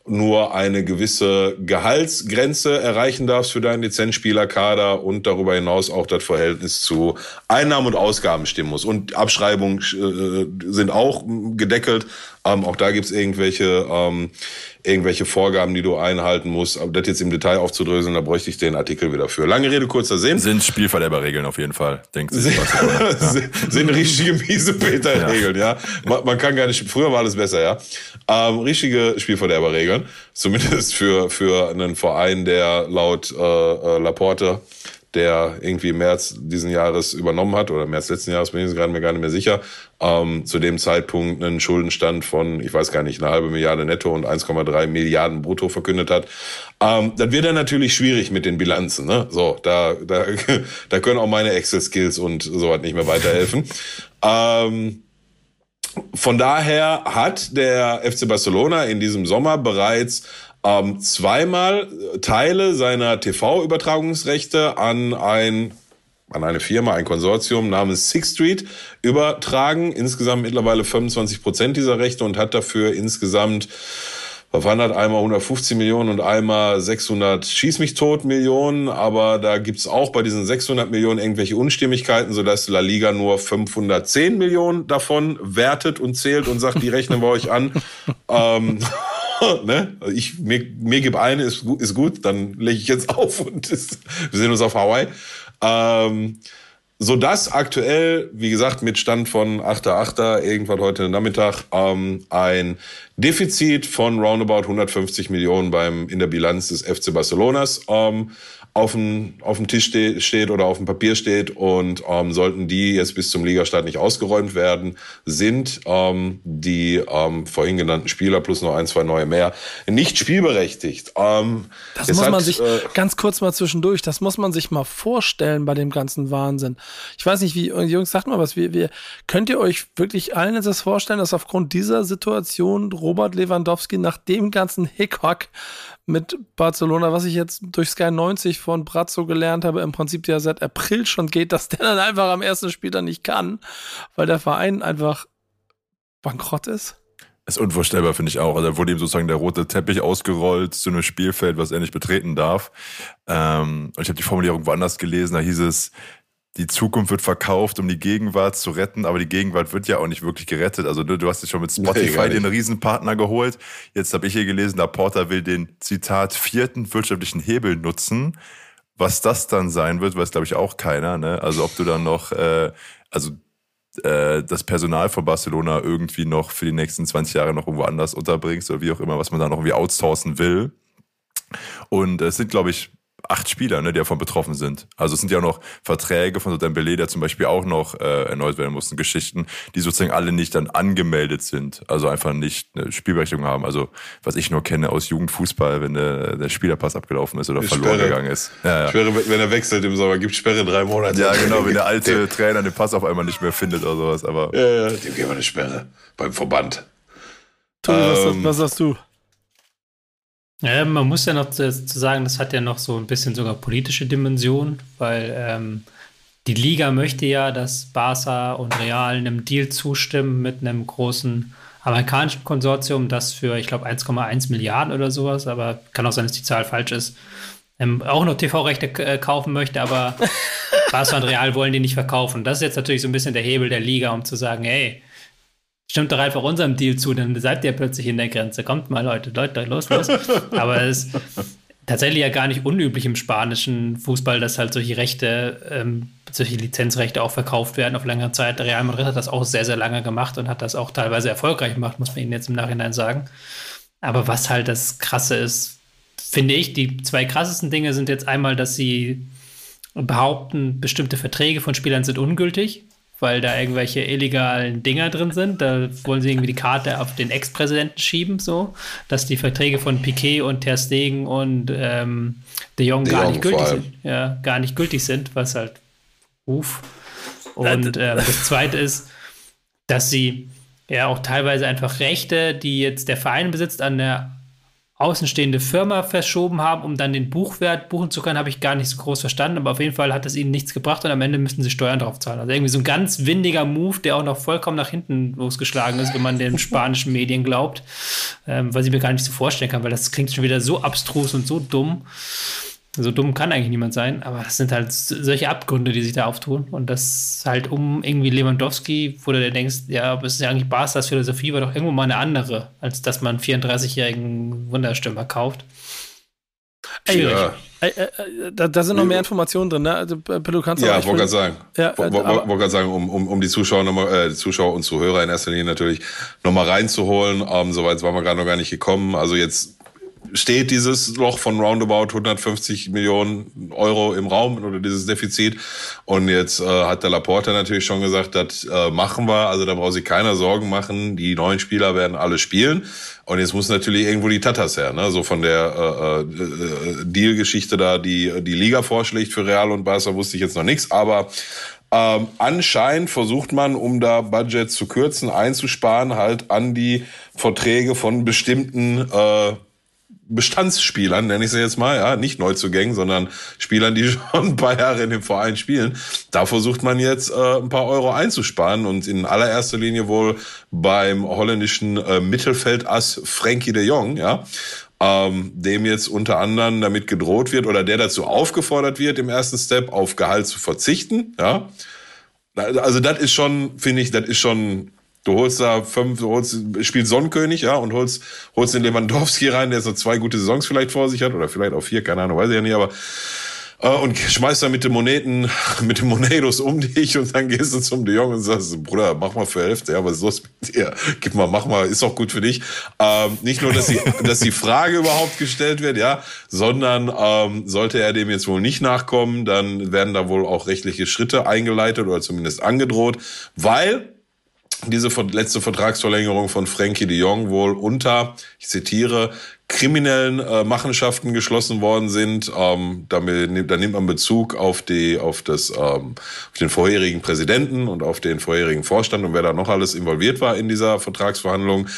nur eine gewisse Gehaltsgrenze erreichen darfst für deinen Lizenzspielerkader und darüber hinaus auch das Verhältnis zu Einnahmen und Ausgaben stimmen muss. Und Abschreibungen äh, sind auch gedeckelt. Ähm, auch da gibt's irgendwelche, ähm, irgendwelche Vorgaben, die du einhalten musst. Aber das jetzt im Detail aufzudröseln, da bräuchte ich den Artikel wieder für. Lange Rede, kurzer Sinn. Sind Spielverderberregeln auf jeden Fall, denkt sich. sind, sind richtige miese Peter-Regeln, ja. ja. Man, man, kann gar nicht, früher war alles besser, ja. Ähm, richtige Spielverderberregeln. Zumindest für, für einen Verein, der laut äh, äh Laporte der irgendwie im März diesen Jahres übernommen hat oder März letzten Jahres, bin ich gerade mir gar nicht mehr sicher, ähm, zu dem Zeitpunkt einen Schuldenstand von, ich weiß gar nicht, eine halbe Milliarde netto und 1,3 Milliarden brutto verkündet hat. Ähm, dann wird er natürlich schwierig mit den Bilanzen. Ne? So, da, da, da können auch meine Excel-Skills und sowas nicht mehr weiterhelfen. ähm, von daher hat der FC Barcelona in diesem Sommer bereits ähm, zweimal Teile seiner TV-Übertragungsrechte an ein an eine Firma, ein Konsortium namens Six Street übertragen. Insgesamt mittlerweile 25 Prozent dieser Rechte und hat dafür insgesamt verwandert einmal 150 Millionen und einmal 600 Schieß mich tot Millionen. Aber da gibt's auch bei diesen 600 Millionen irgendwelche Unstimmigkeiten, sodass La Liga nur 510 Millionen davon wertet und zählt und sagt, die rechnen wir euch an. ähm, ne? Ich, mir, mir gib eine, ist, ist gut, dann lege ich jetzt auf und ist, wir sehen uns auf Hawaii. Ähm, so dass aktuell, wie gesagt, mit Stand von 8.8. irgendwann heute Nachmittag ähm, ein Defizit von roundabout 150 Millionen beim in der Bilanz des FC Barcelonas ähm, auf dem, auf dem Tisch steht oder auf dem Papier steht und ähm, sollten die jetzt bis zum Ligastart nicht ausgeräumt werden, sind ähm, die ähm, vorhin genannten Spieler plus noch ein, zwei neue mehr nicht spielberechtigt. Ähm, das muss man hat, sich äh, ganz kurz mal zwischendurch, das muss man sich mal vorstellen bei dem ganzen Wahnsinn. Ich weiß nicht, wie, Jungs, sagt mal was, wir, wir, könnt ihr euch wirklich allen das vorstellen, dass aufgrund dieser Situation Robert Lewandowski nach dem ganzen Hickhack mit Barcelona, was ich jetzt durch Sky 90 von Brazzo gelernt habe, im Prinzip ja seit April schon geht, dass der dann einfach am ersten Spiel dann nicht kann, weil der Verein einfach bankrott ist. ist unvorstellbar, finde ich auch. Also da wurde ihm sozusagen der rote Teppich ausgerollt zu einem Spielfeld, was er nicht betreten darf. Ähm, und ich habe die Formulierung woanders gelesen, da hieß es, die Zukunft wird verkauft, um die Gegenwart zu retten, aber die Gegenwart wird ja auch nicht wirklich gerettet. Also du, du hast jetzt schon mit Spotify nee, den Riesenpartner geholt. Jetzt habe ich hier gelesen, der Porter will den, Zitat, vierten wirtschaftlichen Hebel nutzen. Was das dann sein wird, weiß, glaube ich, auch keiner. Ne? Also ob du dann noch, äh, also äh, das Personal von Barcelona irgendwie noch für die nächsten 20 Jahre noch irgendwo anders unterbringst oder wie auch immer, was man da noch irgendwie outsourcen will. Und es sind, glaube ich, acht Spieler, ne, die davon betroffen sind. Also es sind ja auch noch Verträge von so Dembele, der zum Beispiel auch noch äh, erneut werden mussten, Geschichten, die sozusagen alle nicht dann angemeldet sind, also einfach nicht eine Spielberechtigung haben. Also was ich nur kenne aus Jugendfußball, wenn der, der Spielerpass abgelaufen ist oder die verloren Sperre. gegangen ist. Ja, ja. Sperre, wenn er wechselt im Sommer, gibt Sperre drei Monate. Ja, genau, wenn der alte Trainer den Pass auf einmal nicht mehr findet oder sowas. Aber ja, ja, dem geben wir eine Sperre beim Verband. Tobi, ähm, was, was sagst du? Ja, man muss ja noch zu sagen, das hat ja noch so ein bisschen sogar politische Dimension, weil ähm, die Liga möchte ja, dass Barca und Real einem Deal zustimmen mit einem großen amerikanischen Konsortium, das für, ich glaube, 1,1 Milliarden oder sowas, aber kann auch sein, dass die Zahl falsch ist, ähm, auch noch TV-Rechte äh, kaufen möchte, aber Barca und Real wollen die nicht verkaufen. Das ist jetzt natürlich so ein bisschen der Hebel der Liga, um zu sagen, hey, stimmt doch einfach unserem Deal zu, dann seid ihr plötzlich in der Grenze. Kommt mal, Leute, Leute, los, los. Aber es ist tatsächlich ja gar nicht unüblich im spanischen Fußball, dass halt solche Rechte, ähm, solche Lizenzrechte auch verkauft werden auf längere Zeit. Real Madrid hat das auch sehr, sehr lange gemacht und hat das auch teilweise erfolgreich gemacht, muss man ihnen jetzt im Nachhinein sagen. Aber was halt das Krasse ist, finde ich, die zwei krassesten Dinge sind jetzt einmal, dass sie behaupten, bestimmte Verträge von Spielern sind ungültig weil da irgendwelche illegalen Dinger drin sind. Da wollen sie irgendwie die Karte auf den Ex-Präsidenten schieben, so, dass die Verträge von Piquet und Ter Stegen und ähm, De Jong De gar Jong nicht gültig sind. Ja, gar nicht gültig sind, was halt uff. Und äh, das zweite ist, dass sie ja auch teilweise einfach Rechte, die jetzt der Verein besitzt, an der außenstehende Firma verschoben haben, um dann den Buchwert buchen zu können, habe ich gar nicht so groß verstanden, aber auf jeden Fall hat es ihnen nichts gebracht und am Ende müssten sie Steuern drauf zahlen. Also irgendwie so ein ganz windiger Move, der auch noch vollkommen nach hinten losgeschlagen ist, wenn man den spanischen Medien glaubt, ähm, was ich mir gar nicht so vorstellen kann, weil das klingt schon wieder so abstrus und so dumm. So dumm kann eigentlich niemand sein, aber das sind halt solche Abgründe, die sich da auftun. Und das halt um irgendwie Lewandowski, wo du dir denkst, ja, aber es ist ja eigentlich Barstars Philosophie, war doch irgendwo mal eine andere, als dass man einen 34-jährigen Wunderstürmer kauft. Ey, ja. Ey, äh, da, da, sind noch mehr Informationen drin, ne? Also, du kannst Ja, wollte gerade sagen. Ja, äh, wollte gerade sagen, um, um, um die Zuschauer nochmal, äh, die Zuschauer und Zuhörer in erster Linie natürlich nochmal reinzuholen. Ähm, Soweit waren wir gerade noch gar nicht gekommen. Also jetzt steht dieses Loch von roundabout 150 Millionen Euro im Raum oder dieses Defizit. Und jetzt äh, hat der Laporta natürlich schon gesagt, das äh, machen wir. Also da braucht sich keiner Sorgen machen. Die neuen Spieler werden alle spielen. Und jetzt muss natürlich irgendwo die Tatas her, ne? So von der äh, äh, Deal-Geschichte da, die die Liga vorschlägt für Real und Barca, wusste ich jetzt noch nichts. Aber ähm, anscheinend versucht man, um da Budget zu kürzen, einzusparen, halt an die Verträge von bestimmten äh, Bestandsspielern, nenne ich sie jetzt mal, ja, nicht Neuzugängen, sondern Spielern, die schon ein paar Jahre in dem Verein spielen. Da versucht man jetzt äh, ein paar Euro einzusparen und in allererster Linie wohl beim holländischen äh, Mittelfeldass Frankie de Jong, ja, ähm, dem jetzt unter anderem damit gedroht wird oder der dazu aufgefordert wird, im ersten Step auf Gehalt zu verzichten, ja. Also das ist schon, finde ich, das ist schon Du holst da fünf, du holst, spielst Sonnenkönig, ja, und holst, holst den Lewandowski rein, der so zwei gute Saisons vielleicht vor sich hat, oder vielleicht auch vier, keine Ahnung, weiß ich ja nicht, aber äh, und schmeißt da mit den Moneten, mit den Monedos um dich und dann gehst du zum De Jong und sagst, Bruder, mach mal für Hälfte, ja, was ist los mit dir? Gib mal, mach mal, ist auch gut für dich. Ähm, nicht nur, dass die, dass die Frage überhaupt gestellt wird, ja, sondern ähm, sollte er dem jetzt wohl nicht nachkommen, dann werden da wohl auch rechtliche Schritte eingeleitet oder zumindest angedroht, weil diese letzte Vertragsverlängerung von Frankie de Jong wohl unter, ich zitiere, kriminellen äh, Machenschaften geschlossen worden sind. Ähm, damit, da nimmt man Bezug auf die, auf das, ähm, auf den vorherigen Präsidenten und auf den vorherigen Vorstand und wer da noch alles involviert war in dieser Vertragsverhandlung.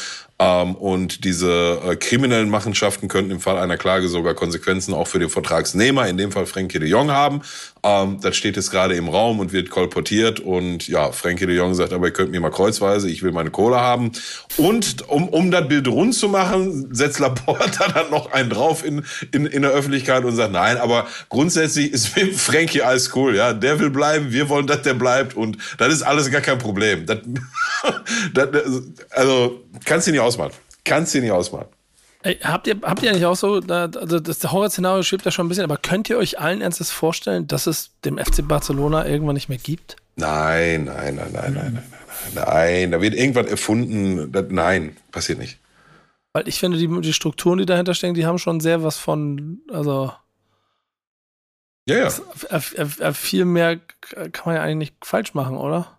Ähm, und diese äh, kriminellen Machenschaften könnten im Fall einer Klage sogar Konsequenzen auch für den Vertragsnehmer, in dem Fall Frankie de Jong, haben. Ähm, das steht jetzt gerade im Raum und wird kolportiert. Und ja, Frankie de Jong sagt, aber ihr könnt mir mal kreuzweise, ich will meine Kohle haben. Und um, um das Bild rund zu machen, setzt Laporta dann noch einen drauf in, in, in der Öffentlichkeit und sagt, nein, aber grundsätzlich ist mit Frankie alles cool. Ja, der will bleiben, wir wollen, dass der bleibt. Und das ist alles gar kein Problem. Das, das, also kannst du nicht ausmalen. Kannst du nicht ausmalen. Ey, habt ihr, habt ihr nicht auch so, also das Horrorszenario schwebt ja schon ein bisschen, aber könnt ihr euch allen Ernstes vorstellen, dass es dem FC Barcelona irgendwann nicht mehr gibt? Nein, nein, nein, nein, nein, nein, nein, nein. Da wird irgendwas erfunden. Das, nein, passiert nicht. Weil ich finde, die, die Strukturen, die dahinter stecken, die haben schon sehr was von, also. Ja, ja. Viel mehr kann man ja eigentlich nicht falsch machen, oder?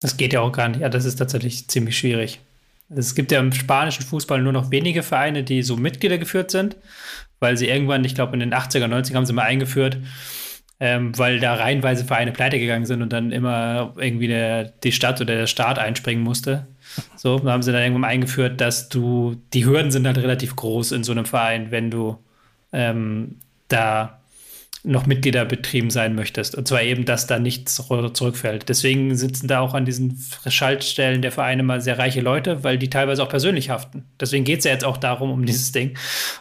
Das geht ja auch gar nicht. Ja, das ist tatsächlich ziemlich schwierig. Es gibt ja im spanischen Fußball nur noch wenige Vereine, die so Mitglieder geführt sind, weil sie irgendwann, ich glaube in den 80er, 90er haben sie mal eingeführt, ähm, weil da reihenweise Vereine pleite gegangen sind und dann immer irgendwie der, die Stadt oder der Staat einspringen musste. So, da haben sie dann irgendwann eingeführt, dass du, die Hürden sind halt relativ groß in so einem Verein, wenn du ähm, da noch Mitglieder betrieben sein möchtest. Und zwar eben, dass da nichts zurückfällt. Deswegen sitzen da auch an diesen Schaltstellen der Vereine mal sehr reiche Leute, weil die teilweise auch persönlich haften. Deswegen geht es ja jetzt auch darum, um dieses Ding,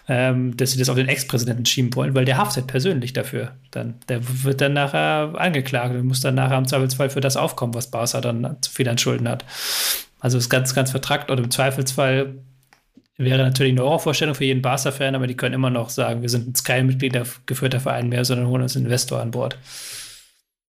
ähm, dass sie das auf den Ex-Präsidenten schieben wollen, weil der haftet persönlich dafür. Dann, der wird dann nachher angeklagt und muss dann nachher im Zweifelsfall für das aufkommen, was Barca dann zu viel an Schulden hat. Also ist ganz, ganz vertrackt und im Zweifelsfall Wäre natürlich eine Horrorvorstellung für jeden Barca-Fan, aber die können immer noch sagen, wir sind jetzt kein Mitglied geführter Verein mehr, sondern holen uns einen Investor an Bord.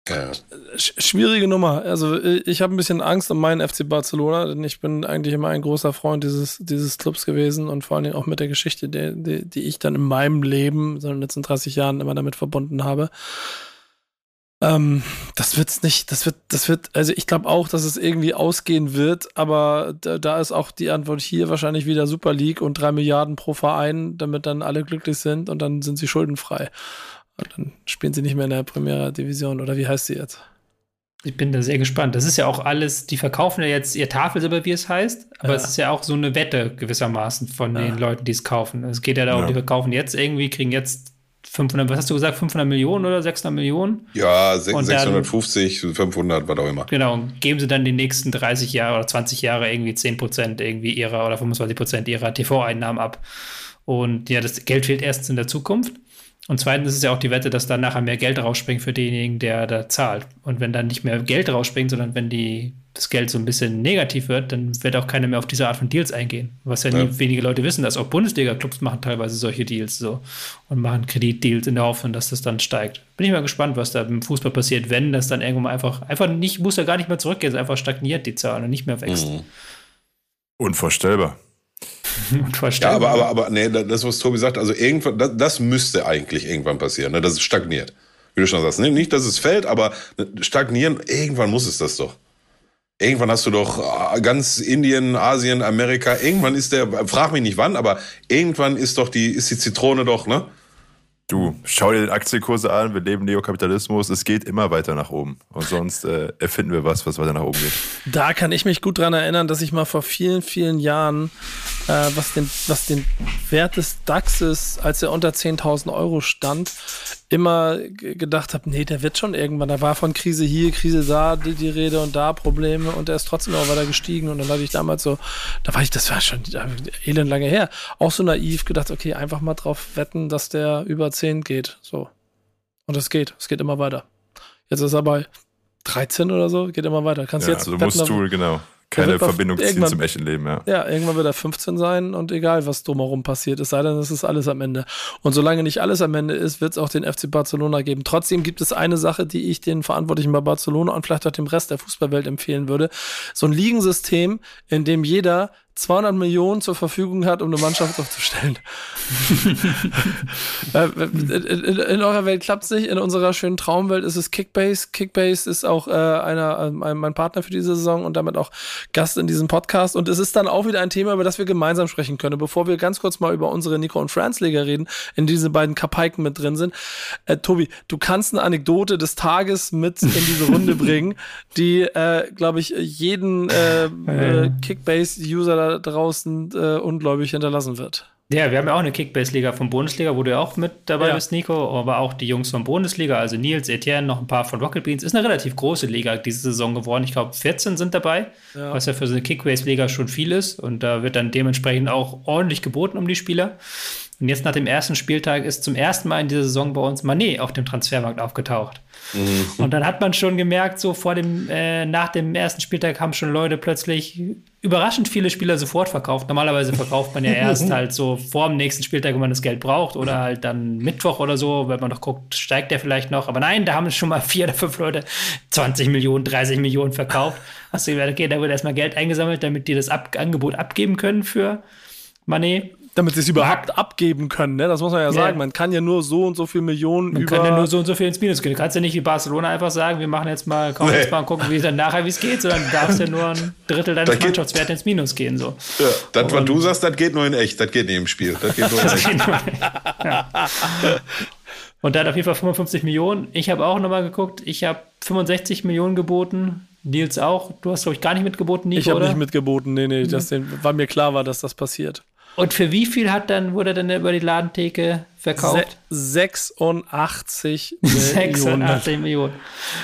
Ja. Schwierige Nummer. Also ich habe ein bisschen Angst um meinen FC Barcelona, denn ich bin eigentlich immer ein großer Freund dieses, dieses Clubs gewesen und vor allen Dingen auch mit der Geschichte, die, die, die ich dann in meinem Leben, so in den letzten 30 Jahren immer damit verbunden habe. Ähm, das wird's nicht, das wird, das wird, also ich glaube auch, dass es irgendwie ausgehen wird, aber da, da, ist auch die Antwort hier wahrscheinlich wieder Super League und drei Milliarden pro Verein, damit dann alle glücklich sind und dann sind sie schuldenfrei. Und dann spielen sie nicht mehr in der Primera Division oder wie heißt sie jetzt? Ich bin da sehr gespannt. Das ist ja auch alles, die verkaufen ja jetzt ihr Tafelsilber, wie es heißt, aber Ja. es ist ja auch so eine Wette gewissermaßen von Ja. den Leuten, die es kaufen. Es geht ja darum, Ja. die verkaufen jetzt irgendwie, kriegen jetzt 500, was hast du gesagt, 500 Millionen oder 600 Millionen? Ja, se- Und dann- 650, 500, was auch immer. Genau, und geben sie dann die nächsten 30 Jahre oder 20 Jahre irgendwie 10% irgendwie ihrer oder 25% ihrer TV-Einnahmen ab. Und ja, das Geld fehlt erstens in der Zukunft. Und zweitens ist es ja auch die Wette, dass dann nachher mehr Geld rausspringt für denjenigen, der da zahlt. Und wenn dann nicht mehr Geld rausspringt, sondern wenn die, das Geld so ein bisschen negativ wird, dann wird auch keiner mehr auf diese Art von Deals eingehen. Was ja, nie Ja. wenige Leute wissen, dass auch Bundesliga-Clubs machen teilweise solche Deals so und machen Kreditdeals in der Hoffnung, dass das dann steigt. Bin ich mal gespannt, was da im Fußball passiert, wenn das dann irgendwann einfach, einfach nicht, muss ja gar nicht mehr zurückgehen, es einfach stagniert die Zahl und nicht mehr wächst. Mhm. Unvorstellbar. Und Ja, aber, aber, aber, nee, das, was Tobi sagt, also irgendwann, das, das müsste eigentlich irgendwann passieren, ne, dass es stagniert. Wie du schon sagst, nicht, dass es fällt, aber stagnieren, irgendwann muss es das doch. Irgendwann hast du doch äh, ganz Indien, Asien, Amerika, irgendwann ist der, frag mich nicht wann, aber irgendwann ist doch die, ist die Zitrone doch, ne? Du, schau dir den Aktienkurse an, wir leben Neokapitalismus, es geht immer weiter nach oben. Und sonst äh, erfinden wir was, was weiter nach oben geht. Da kann ich mich gut dran erinnern, dass ich mal vor vielen, vielen Jahren, äh, was, den, was den Wert des DAXes, als er unter 10.000 Euro stand, immer gedacht habe, nee, der wird schon irgendwann. Da war von Krise hier, Krise da, die, die Rede und da Probleme und der ist trotzdem auch weiter gestiegen. Und dann hatte ich damals so, da war ich, das war schon äh, elend lange her, auch so naiv gedacht, okay, einfach mal drauf wetten, dass der über 10 geht. So. Und es geht, es geht immer weiter. Jetzt ist er bei 13 oder so, geht immer weiter. Kannst Ja, jetzt also wetten musst du, genau, keine Verbindung ziehen zum echten Leben, ja. ja, irgendwann wird er 15 sein und egal, was drumherum passiert, es sei denn, es ist alles am Ende. Und solange nicht alles am Ende ist, wird es auch den FC Barcelona geben. Trotzdem gibt es eine Sache, die ich den Verantwortlichen bei Barcelona und vielleicht auch dem Rest der Fußballwelt empfehlen würde. So ein Ligensystem, in dem jeder 200 Millionen zur Verfügung hat, um eine Mannschaft aufzustellen. Äh, in, in, in eurer Welt klappt es nicht, in unserer schönen Traumwelt ist es Kickbase. Kickbase ist auch äh, einer, äh, mein Partner für diese Saison und damit auch Gast in diesem Podcast. Und es ist dann auch wieder ein Thema, über das wir gemeinsam sprechen können. Bevor wir ganz kurz mal über unsere Nico und Franz Liga reden, in die diese beiden Kapaiken mit drin sind. Äh, Tobi, du kannst eine Anekdote des Tages mit in diese Runde bringen, die, äh, glaube ich, jeden äh, äh, Kickbase-User da draußen äh, ungläubig hinterlassen wird. Ja, wir haben ja auch eine Kickbase-Liga von Bundesliga, wo du ja auch mit dabei Ja. bist, Nico, aber auch die Jungs von Bundesliga, also Nils, Etienne, noch ein paar von Rocket Beans. Ist eine relativ große Liga diese Saison geworden. Ich glaube, 14 sind dabei, Ja. was ja für so eine Kickbase-Liga schon viel ist. Und da wird dann dementsprechend auch ordentlich geboten um die Spieler. Und jetzt nach dem ersten Spieltag ist zum ersten Mal in dieser Saison bei uns Manet auf dem Transfermarkt aufgetaucht. Und dann hat man schon gemerkt, so vor dem, äh, nach dem ersten Spieltag haben schon Leute plötzlich überraschend viele Spieler sofort verkauft. Normalerweise verkauft man ja erst halt so vor dem nächsten Spieltag, wenn man das Geld braucht, oder halt dann Mittwoch oder so, wenn man noch guckt, steigt der vielleicht noch. Aber nein, da haben schon mal vier oder fünf Leute 20 Millionen, 30 Millionen verkauft. Hast du gesagt, okay, da wird erstmal Geld eingesammelt, damit die das Ab Angebot abgeben können für Manet. Damit sie es überhaupt abgeben können, ne? Das muss man ja, Ja. sagen. Man kann ja nur so und so viel Millionen Man über. kann ja nur so und so viel ins Minus gehen. Du kannst ja nicht wie Barcelona einfach sagen, wir machen jetzt mal, kaufen Nee. jetzt mal und gucken, wie es dann nachher, wie es geht, sondern du darfst ja nur ein Drittel deines Da geht- Mannschaftswerts ins Minus gehen. So. Ja, das, was du sagst, das geht nur in echt, das geht nicht im Spiel. Das geht nur in echt. Und der hat auf jeden Fall 55 Millionen. Ich habe auch nochmal geguckt, ich habe 65 Millionen geboten. Nils auch. Du hast, glaube ich, gar nicht mitgeboten, Nico, ich habe nicht mitgeboten, nee, nee, das, den, weil mir klar war, dass das passiert. Und für wie viel hat dann, wurde dann über die Ladentheke verkauft? Se 86 Millionen. 86 Millionen.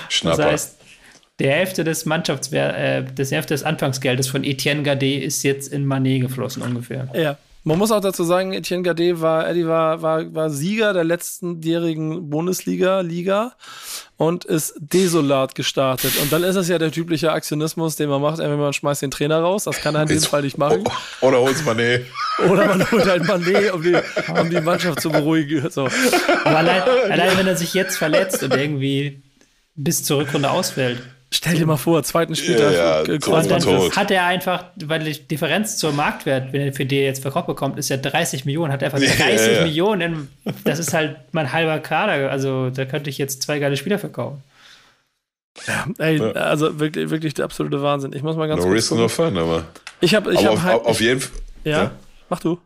Das Schnapper. heißt, die Hälfte des Mannschaftswert, äh, das Hälfte des Anfangsgeldes von Etienne Gade ist jetzt in Manet geflossen ungefähr. Ja. Man muss auch dazu sagen, Etienne Gade war, Eddie war, war, war Sieger der letztenjährigen Bundesliga-Liga und ist desolat gestartet. Und dann ist es ja der typische Aktionismus, den man macht, entweder man schmeißt den Trainer raus, das kann er in diesem Fall nicht machen. Oder hol's mal, nee. Oder man holt halt Mané, um die, um die Mannschaft zu beruhigen. So. Aber allein, allein wenn er sich jetzt verletzt und irgendwie bis zur Rückrunde ausfällt, Stell dir mal vor, zweiten Spieltag. Ja, äh, tot, Und dann tot. hat er einfach, weil die Differenz zur Marktwert, wenn er für die jetzt verkauft bekommt, ist ja 30 Millionen, hat er einfach 30 Ja, ja. Millionen. Das ist halt mein halber Kader. Also da könnte ich jetzt zwei geile Spieler verkaufen. Ey, also wirklich, wirklich der absolute Wahnsinn. Ich muss mal ganz No kurz risk, gucken. no fun, aber. Ich habe ich aber hab auf, halt, auf, jeden Fall. ja, Mach du.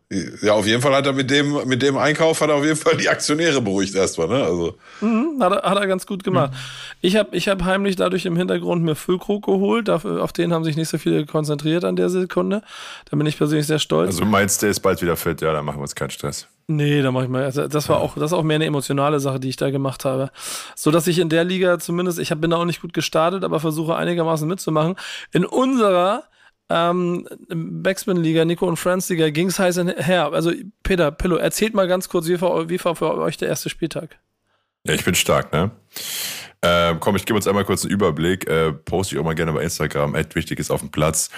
Ja, auf jeden Fall hat er mit dem, mit dem Einkauf hat er auf jeden Fall die Aktionäre beruhigt erstmal, ne? Also. Mhm, hat, er, hat er ganz gut gemacht. Mhm. Ich habe ich hab heimlich dadurch im Hintergrund mir Füllkrug geholt. Auf den haben sich nicht so viele konzentriert an der Sekunde. Da bin ich persönlich sehr stolz. Also meinst, der ist bald wieder fit, ja, dann machen wir uns keinen Stress. Nee, da mache ich mal. Also das war auch, das ist auch mehr eine emotionale Sache, die ich da gemacht habe. So dass ich in der Liga zumindest, ich hab, bin da auch nicht gut gestartet, aber versuche einigermaßen mitzumachen. In unserer ähm, Backspin-Liga, Nico und Franz Liga ging es heiß her. Also Peter, Pillow, erzählt mal ganz kurz, wie war, wie war für euch der erste Spieltag? Ja, ich bin stark, ne? Äh, komm, ich gebe uns einmal kurz einen Überblick. Äh, poste ich auch mal gerne bei Instagram. Ad wichtig ist auf dem Platz.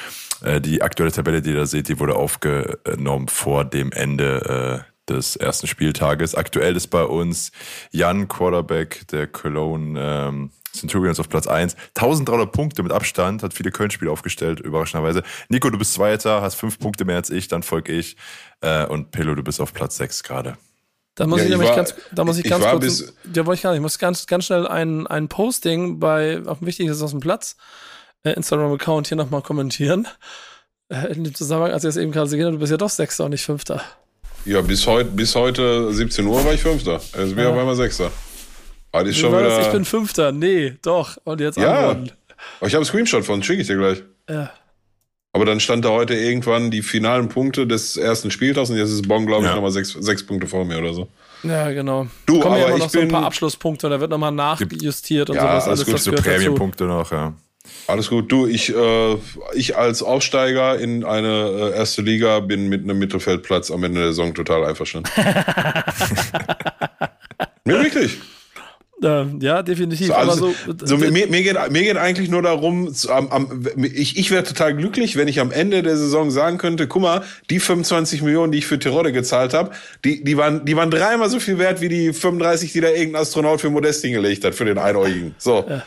Äh, die aktuelle Tabelle, die ihr da seht, die wurde aufgenommen vor dem Ende äh, des ersten Spieltages. Aktuell ist bei uns Jan Quarterback der Cologne ähm, Centurions auf Platz 1. 1300 Punkte mit Abstand, hat viele Köln-Spiele aufgestellt, überraschenderweise. Nico, du bist Zweiter, hast fünf Punkte mehr als ich, dann folge ich. Äh, und Pillow, du bist auf Platz 6 gerade. Da muss ja, ich, ich nämlich ganz, da muss ich, ich ganz kurz, ja, wollte ich gar nicht, ich muss ganz, ganz schnell ein, ein Posting bei, auf dem Wichtiges aus dem Platz, äh, Instagram-Account hier nochmal kommentieren. Äh, in dem Zusammenhang, als ich es eben gerade gesehen habe, du bist ja doch Sechster und nicht Fünfter. Ja, bis, heut, bis heute 17 Uhr war ich Fünfter. Also bin ja. auf einmal Sechster. Ah, ist schon wieder... Ich bin Fünfter. Nee, doch. Und jetzt Ja. Aber ich habe einen Screenshot von, schicke ich dir gleich. Ja. Aber dann stand da heute irgendwann die finalen Punkte des ersten Spieltags und jetzt ist Bonn, glaube ich, ja. nochmal sechs, sechs Punkte vor mir oder so. Ja, genau. Du, Kommen aber ja immer noch so ein paar Abschlusspunkte und da wird nochmal nachjustiert und ja, sowas. Alles, alles gut, so Prämienpunkte noch, ja. Alles gut. Du, ich, äh, ich als Aufsteiger in eine äh, erste Liga bin mit einem Mittelfeldplatz am Ende der Saison total einverstanden. Mir wirklich. Äh, ja, definitiv. So, also, so, so mir, mir, geht, mir geht eigentlich nur darum, am, am, ich, ich wäre total glücklich, wenn ich am Ende der Saison sagen könnte, guck mal, die 25 Millionen, die ich für Tirode gezahlt habe, die, die, waren, die waren dreimal so viel wert wie die 35, die da irgendein Astronaut für Modest hingelegt hat, für den Einäugigen. So. Ja.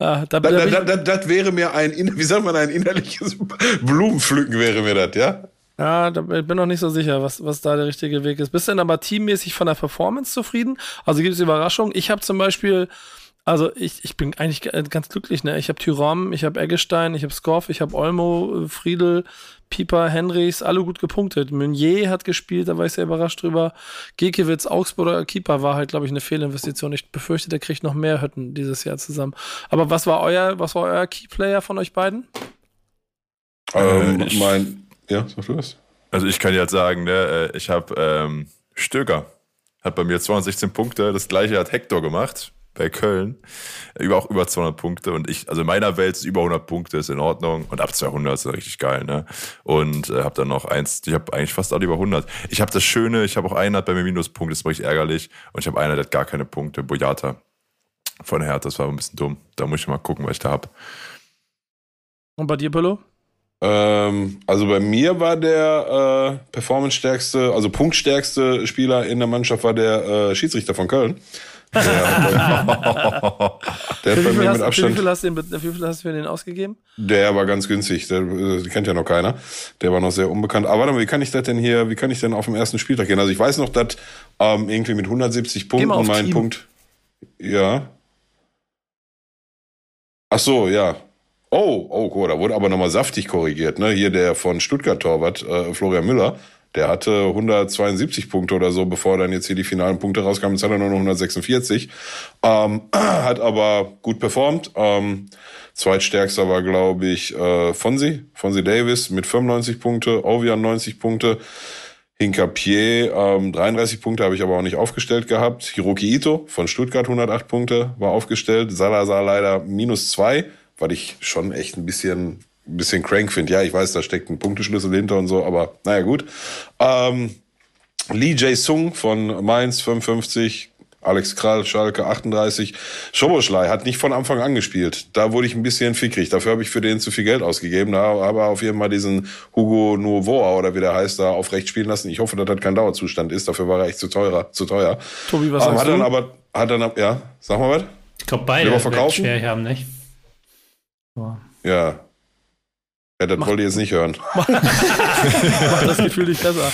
Ah, da, da, da, das wäre mir ein, wie sagt man, ein innerliches Blumenpflücken wäre mir das, ja? Ja, da bin noch nicht so sicher, was, was da der richtige Weg ist. Bist du denn aber teammäßig von der Performance zufrieden? Also gibt es Überraschungen? Ich habe zum Beispiel, also ich, ich bin eigentlich ganz glücklich, ne? Ich habe Tyram, ich habe Eggestein, ich habe Skoff, ich habe Olmo, Friedel, Pieper, Henrys, alle gut gepunktet. Meunier hat gespielt, da war ich sehr überrascht drüber. Gekiewicz, Augsburger Keeper war halt, glaube ich, eine Fehlinvestition. Ich befürchte, der kriegt noch mehr Hütten dieses Jahr zusammen. Aber was war euer, was war euer Keyplayer von euch beiden? Ähm, äh, mein ja, sag du das. Also ich kann dir halt sagen, ne, äh, ich habe ähm, Stöger. Hat bei mir 216 Punkte. Das gleiche hat Hector gemacht bei Köln. Über, auch über 200 Punkte. Und ich, also in meiner Welt ist über 100 Punkte, ist in Ordnung. Und ab 200 ist richtig geil, ne? Und äh, habe dann noch eins, ich habe eigentlich fast alle über 100. Ich habe das Schöne, ich habe auch einen hat bei mir Minuspunkte, das ist richtig ärgerlich. Und ich habe einen, der hat gar keine Punkte, Boyata von Hertha, das war ein bisschen dumm. Da muss ich mal gucken, was ich da habe. Und bei dir, Pillow? Ähm, also bei mir war der äh, performance-stärkste, also punktstärkste Spieler in der Mannschaft war der äh, Schiedsrichter von Köln. Der, der für, wie viel hast, Abstand, für, wie viel hast du den, wie viel hast du für den ausgegeben? Der war ganz günstig, der, der äh, kennt ja noch keiner. Der war noch sehr unbekannt. Aber warte mal, wie kann ich das denn hier, wie kann ich denn auf dem ersten Spieltag gehen? Also ich weiß noch, dass ähm, irgendwie mit 170 Punkten mein Team. Punkt. Ja. Ach so, ja. Oh, oh, cool, da wurde aber nochmal saftig korrigiert. Ne? Hier der von Stuttgart-Torwart, äh, Florian Müller, der hatte 172 Punkte oder so, bevor dann jetzt hier die finalen Punkte rauskamen. Jetzt hat er nur noch 146. Ähm, hat aber gut performt. Ähm, zweitstärkster war, glaube ich, äh, Fonsi, Fonsi Davis mit 95 Punkte, Ovian 90 Punkte. Hinkapier, ähm, 33 Punkte habe ich aber auch nicht aufgestellt gehabt. Hiroki Ito von Stuttgart 108 Punkte war aufgestellt. Salazar leider minus zwei weil ich schon echt ein bisschen, ein bisschen crank finde. Ja, ich weiß, da steckt ein Punkteschlüssel hinter und so, aber naja, gut. Ähm, Lee Jae-Sung von Mainz 55, Alex Krall, Schalke 38. Schoboschlei hat nicht von Anfang an gespielt. Da wurde ich ein bisschen fickrig. Dafür habe ich für den zu viel Geld ausgegeben. Da habe ich auf jeden Fall diesen Hugo Nouveau oder wie der heißt, da aufrecht spielen lassen. Ich hoffe, dass das kein Dauerzustand ist. Dafür war er echt zu teuer. Zu teuer. Tobi, was ähm, sagst hat du? Dann aber, hat dann, ja, sag mal was. Ich glaube, beide werden schwer haben, nicht? Ja. Ja, das wollte ich jetzt nicht hören. Mach das Gefühl nicht besser.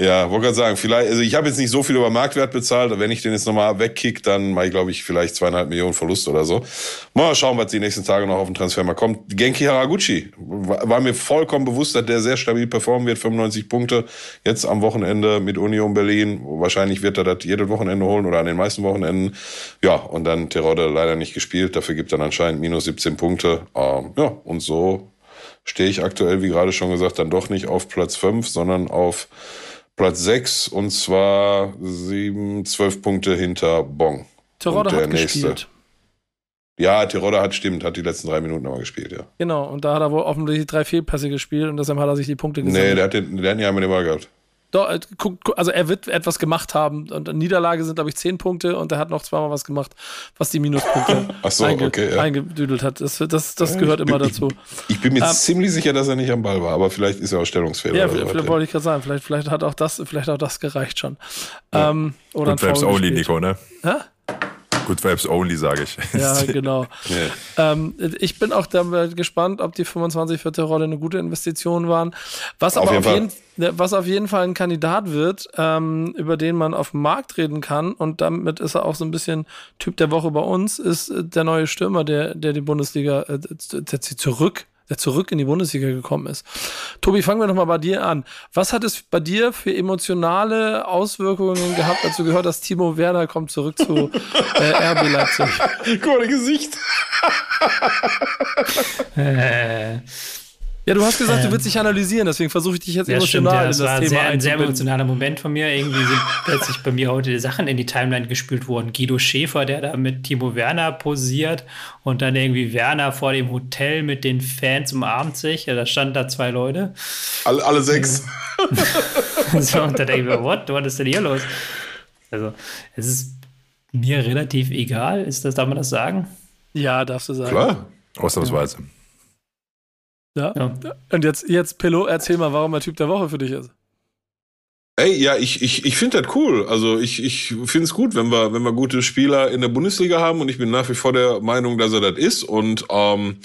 Ja, wollte gerade sagen, vielleicht, also ich habe jetzt nicht so viel über Marktwert bezahlt, wenn ich den jetzt nochmal wegkick, dann mache ich, glaube ich, vielleicht zweieinhalb Millionen Verlust oder so. Mal schauen, was die nächsten Tage noch auf dem Transfer mal kommt. Genki Haraguchi, war mir vollkommen bewusst, dass der sehr stabil performen wird, 95 Punkte, jetzt am Wochenende mit Union Berlin. Wahrscheinlich wird er das jedes Wochenende holen oder an den meisten Wochenenden. Ja, und dann Terodde leider nicht gespielt, dafür gibt dann anscheinend minus 17 Punkte. Ähm, ja, und so stehe ich aktuell, wie gerade schon gesagt, dann doch nicht auf Platz 5, sondern auf Platz 6 und zwar 7, 12 Punkte hinter Bong. Terodde hat nächste. gespielt. Ja, Terodde hat stimmt, hat die letzten drei Minuten nochmal gespielt, ja. Genau, und da hat er wohl offensichtlich drei Fehlpässe gespielt und deshalb hat er sich die Punkte gesammelt. Nee, der hat, den, der hat ja einmal den Ball gehabt. Doch, äh, also er wird etwas gemacht haben und Niederlage sind, glaube ich, zehn Punkte und er hat noch zweimal was gemacht, was die Minuspunkte so, einge okay, ja. eingedüdelt hat. Das, das, das ja, gehört immer bin, dazu. Ich, ich bin mir ähm, ziemlich sicher, dass er nicht am Ball war, aber vielleicht ist er auch Stellungsfehler. Ja, vielleicht, vielleicht wollte ich gerade sagen, vielleicht, vielleicht hat auch das, vielleicht auch das gereicht schon. Ja. Ähm, oder Und Vibes only, Nico, ne? Hä? Good Vibes only, sage ich. Ja, genau. yeah. ähm, ich bin auch damit gespannt, ob die 25 vierte Rolle eine gute Investition waren. Was auf aber jeden auf jeden, was auf jeden Fall ein Kandidat wird, ähm, über den man auf dem Markt reden kann, und damit ist er auch so ein bisschen Typ der Woche bei uns, ist der neue Stürmer, der, der die Bundesliga, äh, zurück der zurück in die Bundesliga gekommen ist. Tobi, fangen wir nochmal bei dir an. Was hat es bei dir für emotionale Auswirkungen gehabt, als du gehört hast, Timo Werner kommt zurück zu äh, RB Leipzig? Mal, Gesicht. äh. Ja, du hast gesagt, ähm, du willst dich analysieren, deswegen versuche ich dich jetzt ja, emotional stimmt, ja, das in das war Thema sehr, ein sehr emotionaler Moment von mir. Irgendwie sind plötzlich bei mir heute Sachen in die Timeline gespült worden. Guido Schäfer, der da mit Timo Werner posiert und dann irgendwie Werner vor dem Hotel mit den Fans umarmt sich. Ja, da standen da zwei Leute. Alle, alle sechs. so, und da denke ich mir, what? Was ist denn hier los? Also, es ist mir relativ egal. Ist das, darf man das sagen? Ja, darfst du sagen. Klar, ausnahmsweise. Ja. Ja. ja. Und jetzt, jetzt, Pillow, erzähl mal, warum er Typ der Woche für dich ist. Ey, ja, ich, ich, ich finde das cool. Also ich, ich finde es gut, wenn wir, wenn wir gute Spieler in der Bundesliga haben und ich bin nach wie vor der Meinung, dass er das ist. Und ähm,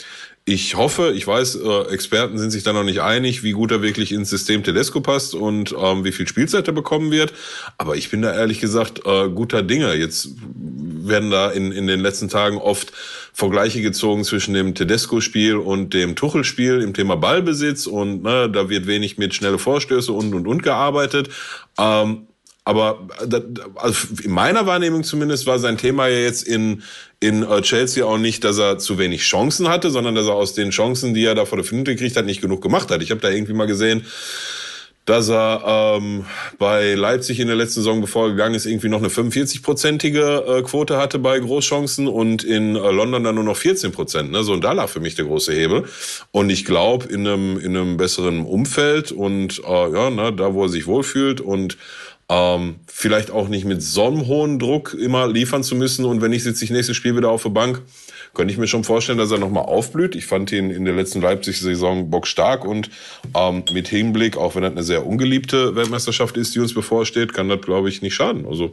ich hoffe, ich weiß, äh, Experten sind sich da noch nicht einig, wie gut er wirklich ins System Tedesco passt und ähm, wie viel Spielzeit er bekommen wird. Aber ich bin da ehrlich gesagt äh, guter Dinge. Jetzt werden da in, in den letzten Tagen oft Vergleiche gezogen zwischen dem Tedesco-Spiel und dem Tuchel-Spiel im Thema Ballbesitz und ne, da wird wenig mit schnelle Vorstöße und und und gearbeitet. Ähm, aber also in meiner Wahrnehmung zumindest war sein Thema ja jetzt in, in äh, Chelsea auch nicht, dass er zu wenig Chancen hatte, sondern dass er aus den Chancen, die er da vor der Flinte gekriegt hat, nicht genug gemacht hat. Ich habe da irgendwie mal gesehen, dass er ähm, bei Leipzig in der letzten Saison, bevor er gegangen ist, irgendwie noch eine 45-prozentige äh, Quote hatte bei Großchancen und in äh, London dann nur noch 14 Prozent. Ne? So, und da lag für mich der große Hebel. Und ich glaube, in einem, in einem besseren Umfeld und äh, ja, ne, da, wo er sich wohlfühlt und ähm, vielleicht auch nicht mit so einem hohen Druck immer liefern zu müssen. Und wenn ich sitze ich nächstes Spiel wieder auf der Bank, könnte ich mir schon vorstellen, dass er nochmal aufblüht. Ich fand ihn in der letzten Leipzig-Saison bockstark und ähm, mit Hinblick, auch wenn das eine sehr ungeliebte Weltmeisterschaft ist, die uns bevorsteht, kann das, glaube ich, nicht schaden. Also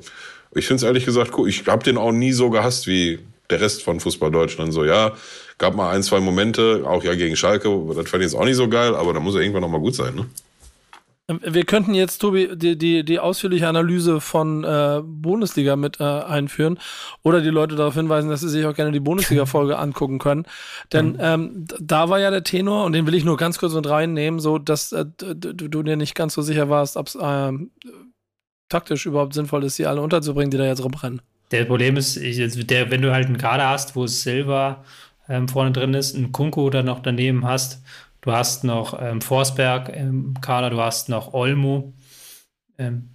ich finde es ehrlich gesagt cool. Ich habe den auch nie so gehasst wie der Rest von Fußball Deutschland. So, ja, gab mal ein, zwei Momente, auch ja gegen Schalke, das fand ich jetzt auch nicht so geil, aber da muss er irgendwann nochmal gut sein, ne? Wir könnten jetzt, Tobi, die, die, die ausführliche Analyse von äh, Bundesliga mit äh, einführen oder die Leute darauf hinweisen, dass sie sich auch gerne die Bundesliga-Folge angucken können. Denn ähm, da war ja der Tenor, und den will ich nur ganz kurz mit reinnehmen, so dass äh, du, du, dir nicht ganz so sicher warst, ob es äh, taktisch überhaupt sinnvoll ist, sie alle unterzubringen, die da jetzt rumrennen. Der Problem ist, ich, der, wenn du halt einen Kader hast, wo Silva ähm, vorne drin ist, einen Kunko dann noch daneben hast Du hast noch ähm, Forsberg im Kader, du hast noch Olmo. Ähm,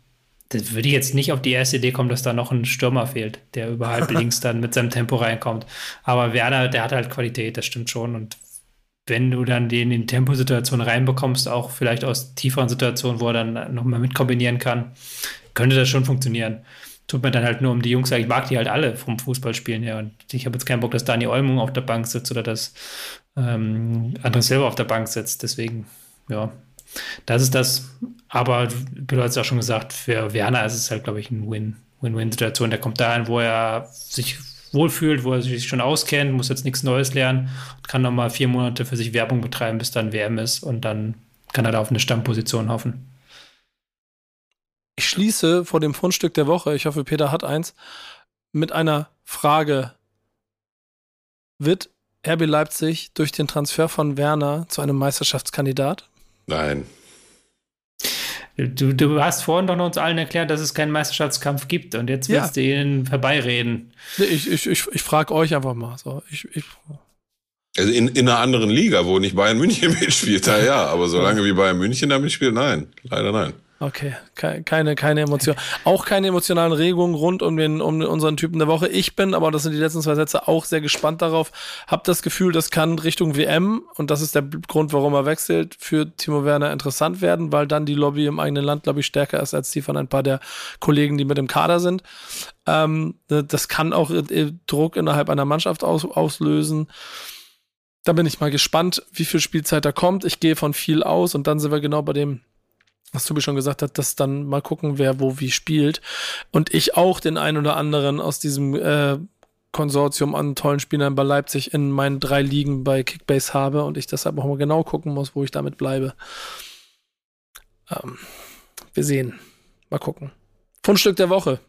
das würde ich jetzt nicht auf die erste Idee kommen, dass da noch ein Stürmer fehlt, der überhalb links dann mit seinem Tempo reinkommt. Aber Werner, der hat halt Qualität, das stimmt schon. Und wenn du dann den in Temposituationen reinbekommst, auch vielleicht aus tieferen Situationen, wo er dann nochmal mitkombinieren kann, könnte das schon funktionieren tut mir dann halt nur um die Jungs, ich mag die halt alle vom Fußballspielen her. Und ich habe jetzt keinen Bock, dass Dani Olmung auf der Bank sitzt oder dass ähm, André selber auf der Bank sitzt. Deswegen, ja, das ist das. Aber du hast ja auch schon gesagt, für Werner ist es halt, glaube ich, ein Win. Win-Win-Situation. Der kommt dahin, wo er sich wohlfühlt, wo er sich schon auskennt, muss jetzt nichts Neues lernen und kann nochmal vier Monate für sich Werbung betreiben, bis dann WM ist und dann kann er da auf eine Stammposition hoffen. Ich schließe vor dem Fundstück der Woche, ich hoffe, Peter hat eins, mit einer Frage. Wird RB Leipzig durch den Transfer von Werner zu einem Meisterschaftskandidat? Nein. Du, du hast vorhin doch noch uns allen erklärt, dass es keinen Meisterschaftskampf gibt und jetzt willst Ja. du ihnen vorbeireden. Nee, Ich, ich, ich, ich frage euch einfach mal. So, ich, ich, Also in, in einer anderen Liga, wo nicht Bayern München mitspielt, da ja. Aber solange wie Bayern München da mitspielt, nein. Leider nein. Okay, ke- keine, keine Emotion. Auch keine emotionalen Regungen rund um, den, um unseren Typen der Woche. Ich bin, aber das sind die letzten zwei Sätze, auch sehr gespannt darauf. Hab das Gefühl, das kann Richtung WM, und das ist der Grund, warum er wechselt, für Timo Werner interessant werden, weil dann die Lobby im eigenen Land, glaube ich, stärker ist als die von ein paar der Kollegen, die mit im Kader sind. Ähm, das kann auch äh, Druck innerhalb einer Mannschaft aus, auslösen. Da bin ich mal gespannt, wie viel Spielzeit da kommt. Ich gehe von viel aus und dann sind wir genau bei dem, was Tobi schon gesagt hat, dass dann mal gucken, wer wo wie spielt. Und ich auch den einen oder anderen aus diesem äh, Konsortium an tollen Spielern bei Leipzig in meinen drei Ligen bei Kickbase habe und ich deshalb auch mal genau gucken muss, wo ich damit bleibe. Ähm, wir sehen. Mal gucken. Fundstück der Woche.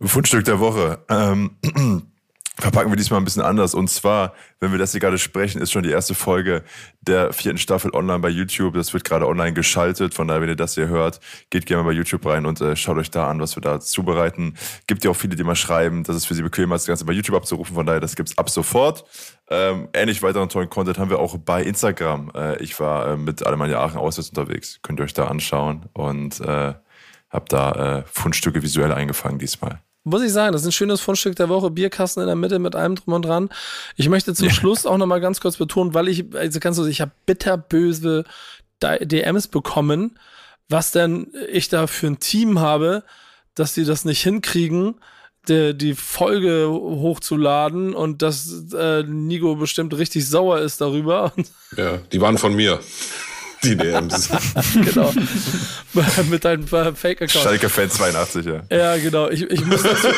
Fundstück der Woche. Ähm, verpacken wir diesmal ein bisschen anders. Und zwar, wenn wir das hier gerade sprechen, ist schon die erste Folge der vierten Staffel online bei YouTube. Das wird gerade online geschaltet. Von daher, wenn ihr das hier hört, geht gerne mal bei YouTube rein und äh, schaut euch da an, was wir da zubereiten. Gibt ja auch viele, die mal schreiben, dass es für sie bequemer ist, das Ganze bei YouTube abzurufen. Von daher, das gibt's ab sofort. Ähm, ähnlich weiteren tollen Content haben wir auch bei Instagram. Äh, ich war äh, mit Alemannia Aachen auswärts unterwegs. Könnt ihr euch da anschauen und äh, hab da äh, Fundstücke visuell eingefangen diesmal. Muss ich sagen, das ist ein schönes Fundstück der Woche. Bierkasten in der Mitte mit allem drum und dran. Ich möchte zum Schluss auch noch mal ganz kurz betonen, weil ich, also kannst du, ich habe bitterböse DMs bekommen, was denn ich da für ein Team habe, dass sie das nicht hinkriegen, die, die Folge hochzuladen und dass äh, Nico bestimmt richtig sauer ist darüber. Ja, die waren von mir. Die DMs. genau. mit deinem äh, Fake-Account. Schalke-Fan 82, ja. Ja, genau. Ich, ich, muss, dazu,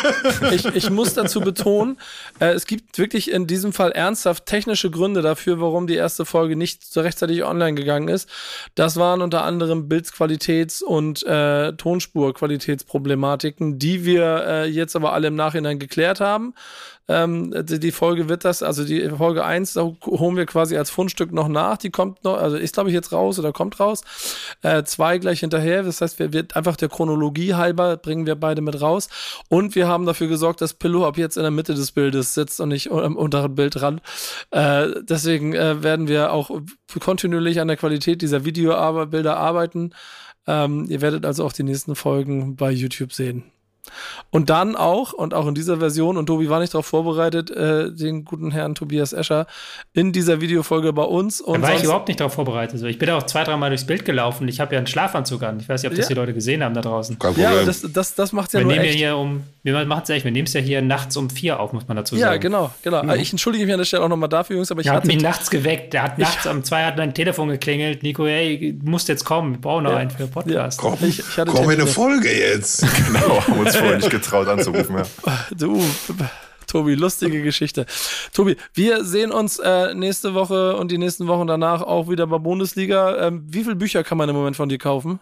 ich, ich muss dazu betonen, äh, es gibt wirklich in diesem Fall ernsthaft technische Gründe dafür, warum die erste Folge nicht so rechtzeitig online gegangen ist. Das waren unter anderem Bildqualitäts- und äh, Tonspurqualitätsproblematiken, die wir äh, jetzt aber alle im Nachhinein geklärt haben. Ähm, die, die Folge wird das, also die Folge 1, da holen wir quasi als Fundstück noch nach. Die kommt noch, also ist glaube ich jetzt raus oder kommt raus. Äh, zwei gleich hinterher. Das heißt, wir wird einfach der Chronologie halber bringen wir beide mit raus. Und wir haben dafür gesorgt, dass Pillow ab jetzt in der Mitte des Bildes sitzt und nicht im unteren Bildrand. Äh, deswegen äh, werden wir auch kontinuierlich an der Qualität dieser Videobilder arbeiten. Ähm, ihr werdet also auch die nächsten Folgen bei YouTube sehen. Und dann auch, und auch in dieser Version, und Tobi war nicht darauf vorbereitet, äh, den guten Herrn Tobias Escher in dieser Videofolge bei uns. Und Da war ich überhaupt nicht darauf vorbereitet. Ich bin da auch zwei, dreimal durchs Bild gelaufen. Ich habe ja einen Schlafanzug an. Ich weiß nicht, ob das Ja. die Leute gesehen haben da draußen. Kein ja, Problem. das, das, das macht ja Wir nur nehmen ja echt. hier um, wir machen es echt, wir nehmen es ja hier nachts um vier auf, muss man dazu Ja, sagen. genau, genau. Ich entschuldige mich an der Stelle auch nochmal dafür, Jungs, aber ich Er hat mich nachts geweckt. Der hat nachts um zwei hat mein Telefon geklingelt. Nico, hey, du musst jetzt kommen. Wir brauchen noch einen für den Podcast. Komm, Ich- ich hatte komm in eine. Folge jetzt. Genau, haben uns vorher nicht getraut anzurufen. Ja. Du, Tobi, lustige Geschichte. Tobi, wir sehen uns äh, nächste Woche und die nächsten Wochen danach auch wieder bei Bundesliga. Ähm, wie viele Bücher kann man im Moment von dir kaufen?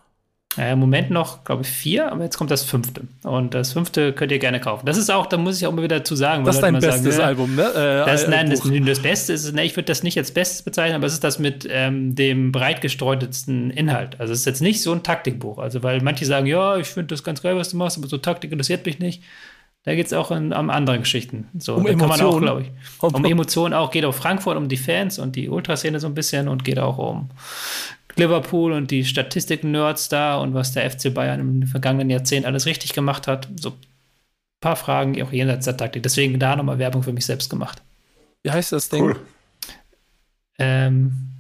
Äh, Im Moment noch, glaube ich, vier, aber jetzt kommt das fünfte. Und das fünfte könnt ihr gerne kaufen. Das ist auch, da muss ich auch mal wieder dazu sagen. Das ist dein bestes sagen, Album, ne? Äh, Das, nein, das, das Beste ist, ne, ich würde das nicht als Bestes bezeichnen, aber es ist das mit ähm, dem breit gestreutetsten Inhalt. Also es ist jetzt nicht so ein Taktikbuch. Also, weil manche sagen, ja, ich finde das ganz geil, was du machst, aber so Taktik interessiert mich nicht. Da geht es auch in, um andere Geschichten. So, Um da kann man auch, Emotionen. glaube ich. Um- Um Emotionen auch, geht auf Frankfurt, um die Fans und die Ultraszene so ein bisschen und geht auch um Liverpool und die Statistiken-Nerds da und was der FC Bayern im vergangenen Jahrzehnt alles richtig gemacht hat. So ein paar Fragen, auch jenseits der Taktik. Deswegen da nochmal Werbung für mich selbst gemacht. Wie heißt das Ding? Cool. Ähm,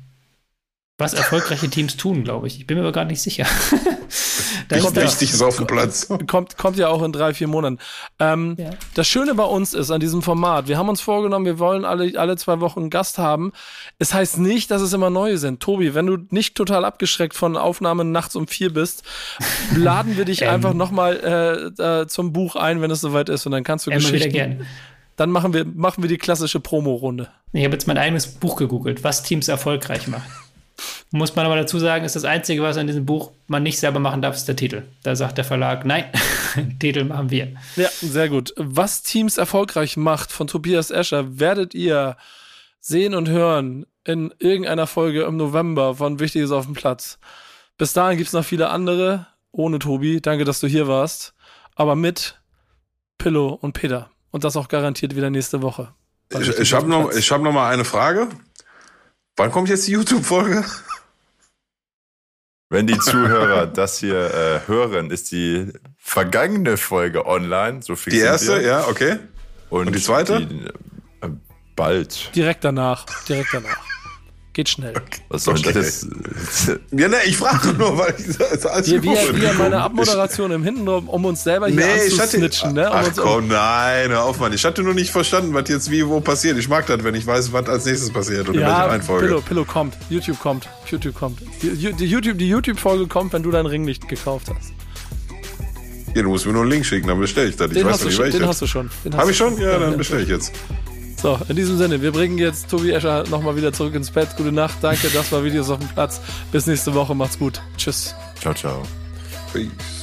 was erfolgreiche Teams tun, glaube ich. Ich bin mir aber gar nicht sicher. da Wichtig, ist da, wichtig ist auf dem Platz. Kommt, kommt ja auch in drei, vier Monaten. Ähm, Ja. Das Schöne bei uns ist an diesem Format, wir haben uns vorgenommen, wir wollen alle, alle zwei Wochen einen Gast haben. Es heißt nicht, dass es immer neue sind. Tobi, wenn du nicht total abgeschreckt von Aufnahmen nachts um vier bist, laden wir dich Ähm. einfach nochmal äh, äh, zum Buch ein, wenn es soweit ist. Und dann kannst du wieder Geschichten. gerne. Dann machen wir, machen wir die klassische Promo-Runde. Ich habe jetzt mein eigenes Buch gegoogelt, was Teams erfolgreich macht. Muss man aber dazu sagen, ist das Einzige, was in diesem Buch man nicht selber machen darf, ist der Titel. Da sagt der Verlag, nein, Titel machen wir. Ja, sehr gut. Was Teams erfolgreich macht von Tobias Escher, werdet ihr sehen und hören in irgendeiner Folge im November von Wichtiges auf dem Platz. Bis dahin gibt es noch viele andere, ohne Tobi. Danke, dass du hier warst. Aber mit Pillow und Peter. Und das auch garantiert wieder nächste Woche. Ich, ich habe noch, ich hab noch mal eine Frage. Wann kommt jetzt die YouTube-Folge? Wenn die Zuhörer das hier äh, hören, ist die vergangene Folge online. So viel Die erste, ja, okay. Und, Und die zweite? Die, äh, bald. Direkt danach. Direkt danach. Geht schnell. Was soll Okay. das? Ja, ne, ich frage nur, weil ich das ist alles Hier, wie, gut. wie meine Abmoderation im Hintenrum, um uns selber hier Nee, ich hatte. anzusnitchen, ne? Um Ach uns, komm, nein, hör auf, Mann. Ich hatte nur nicht verstanden, was jetzt wie wo passiert. Ich mag das, wenn ich weiß, was als nächstes passiert und in welcher ja, Reihenfolge. Pillow, Pillow kommt. YouTube kommt. YouTube kommt. Die, die YouTube, die YouTube-Folge kommt, wenn du dein Ring nicht gekauft hast. Ja, du musst mir nur einen Link schicken, dann bestelle ich das. Ich Den, weiß hast noch du, nicht schon, den hast du schon. Den Hab ich schon? Ja, Ja, dann ja. bestelle ich jetzt. So, in diesem Sinne, wir bringen jetzt Tobi Escher nochmal wieder zurück ins Bett. Gute Nacht, danke, das war Videos auf dem Platz. Bis nächste Woche, macht's gut. Tschüss. Ciao, ciao. Peace.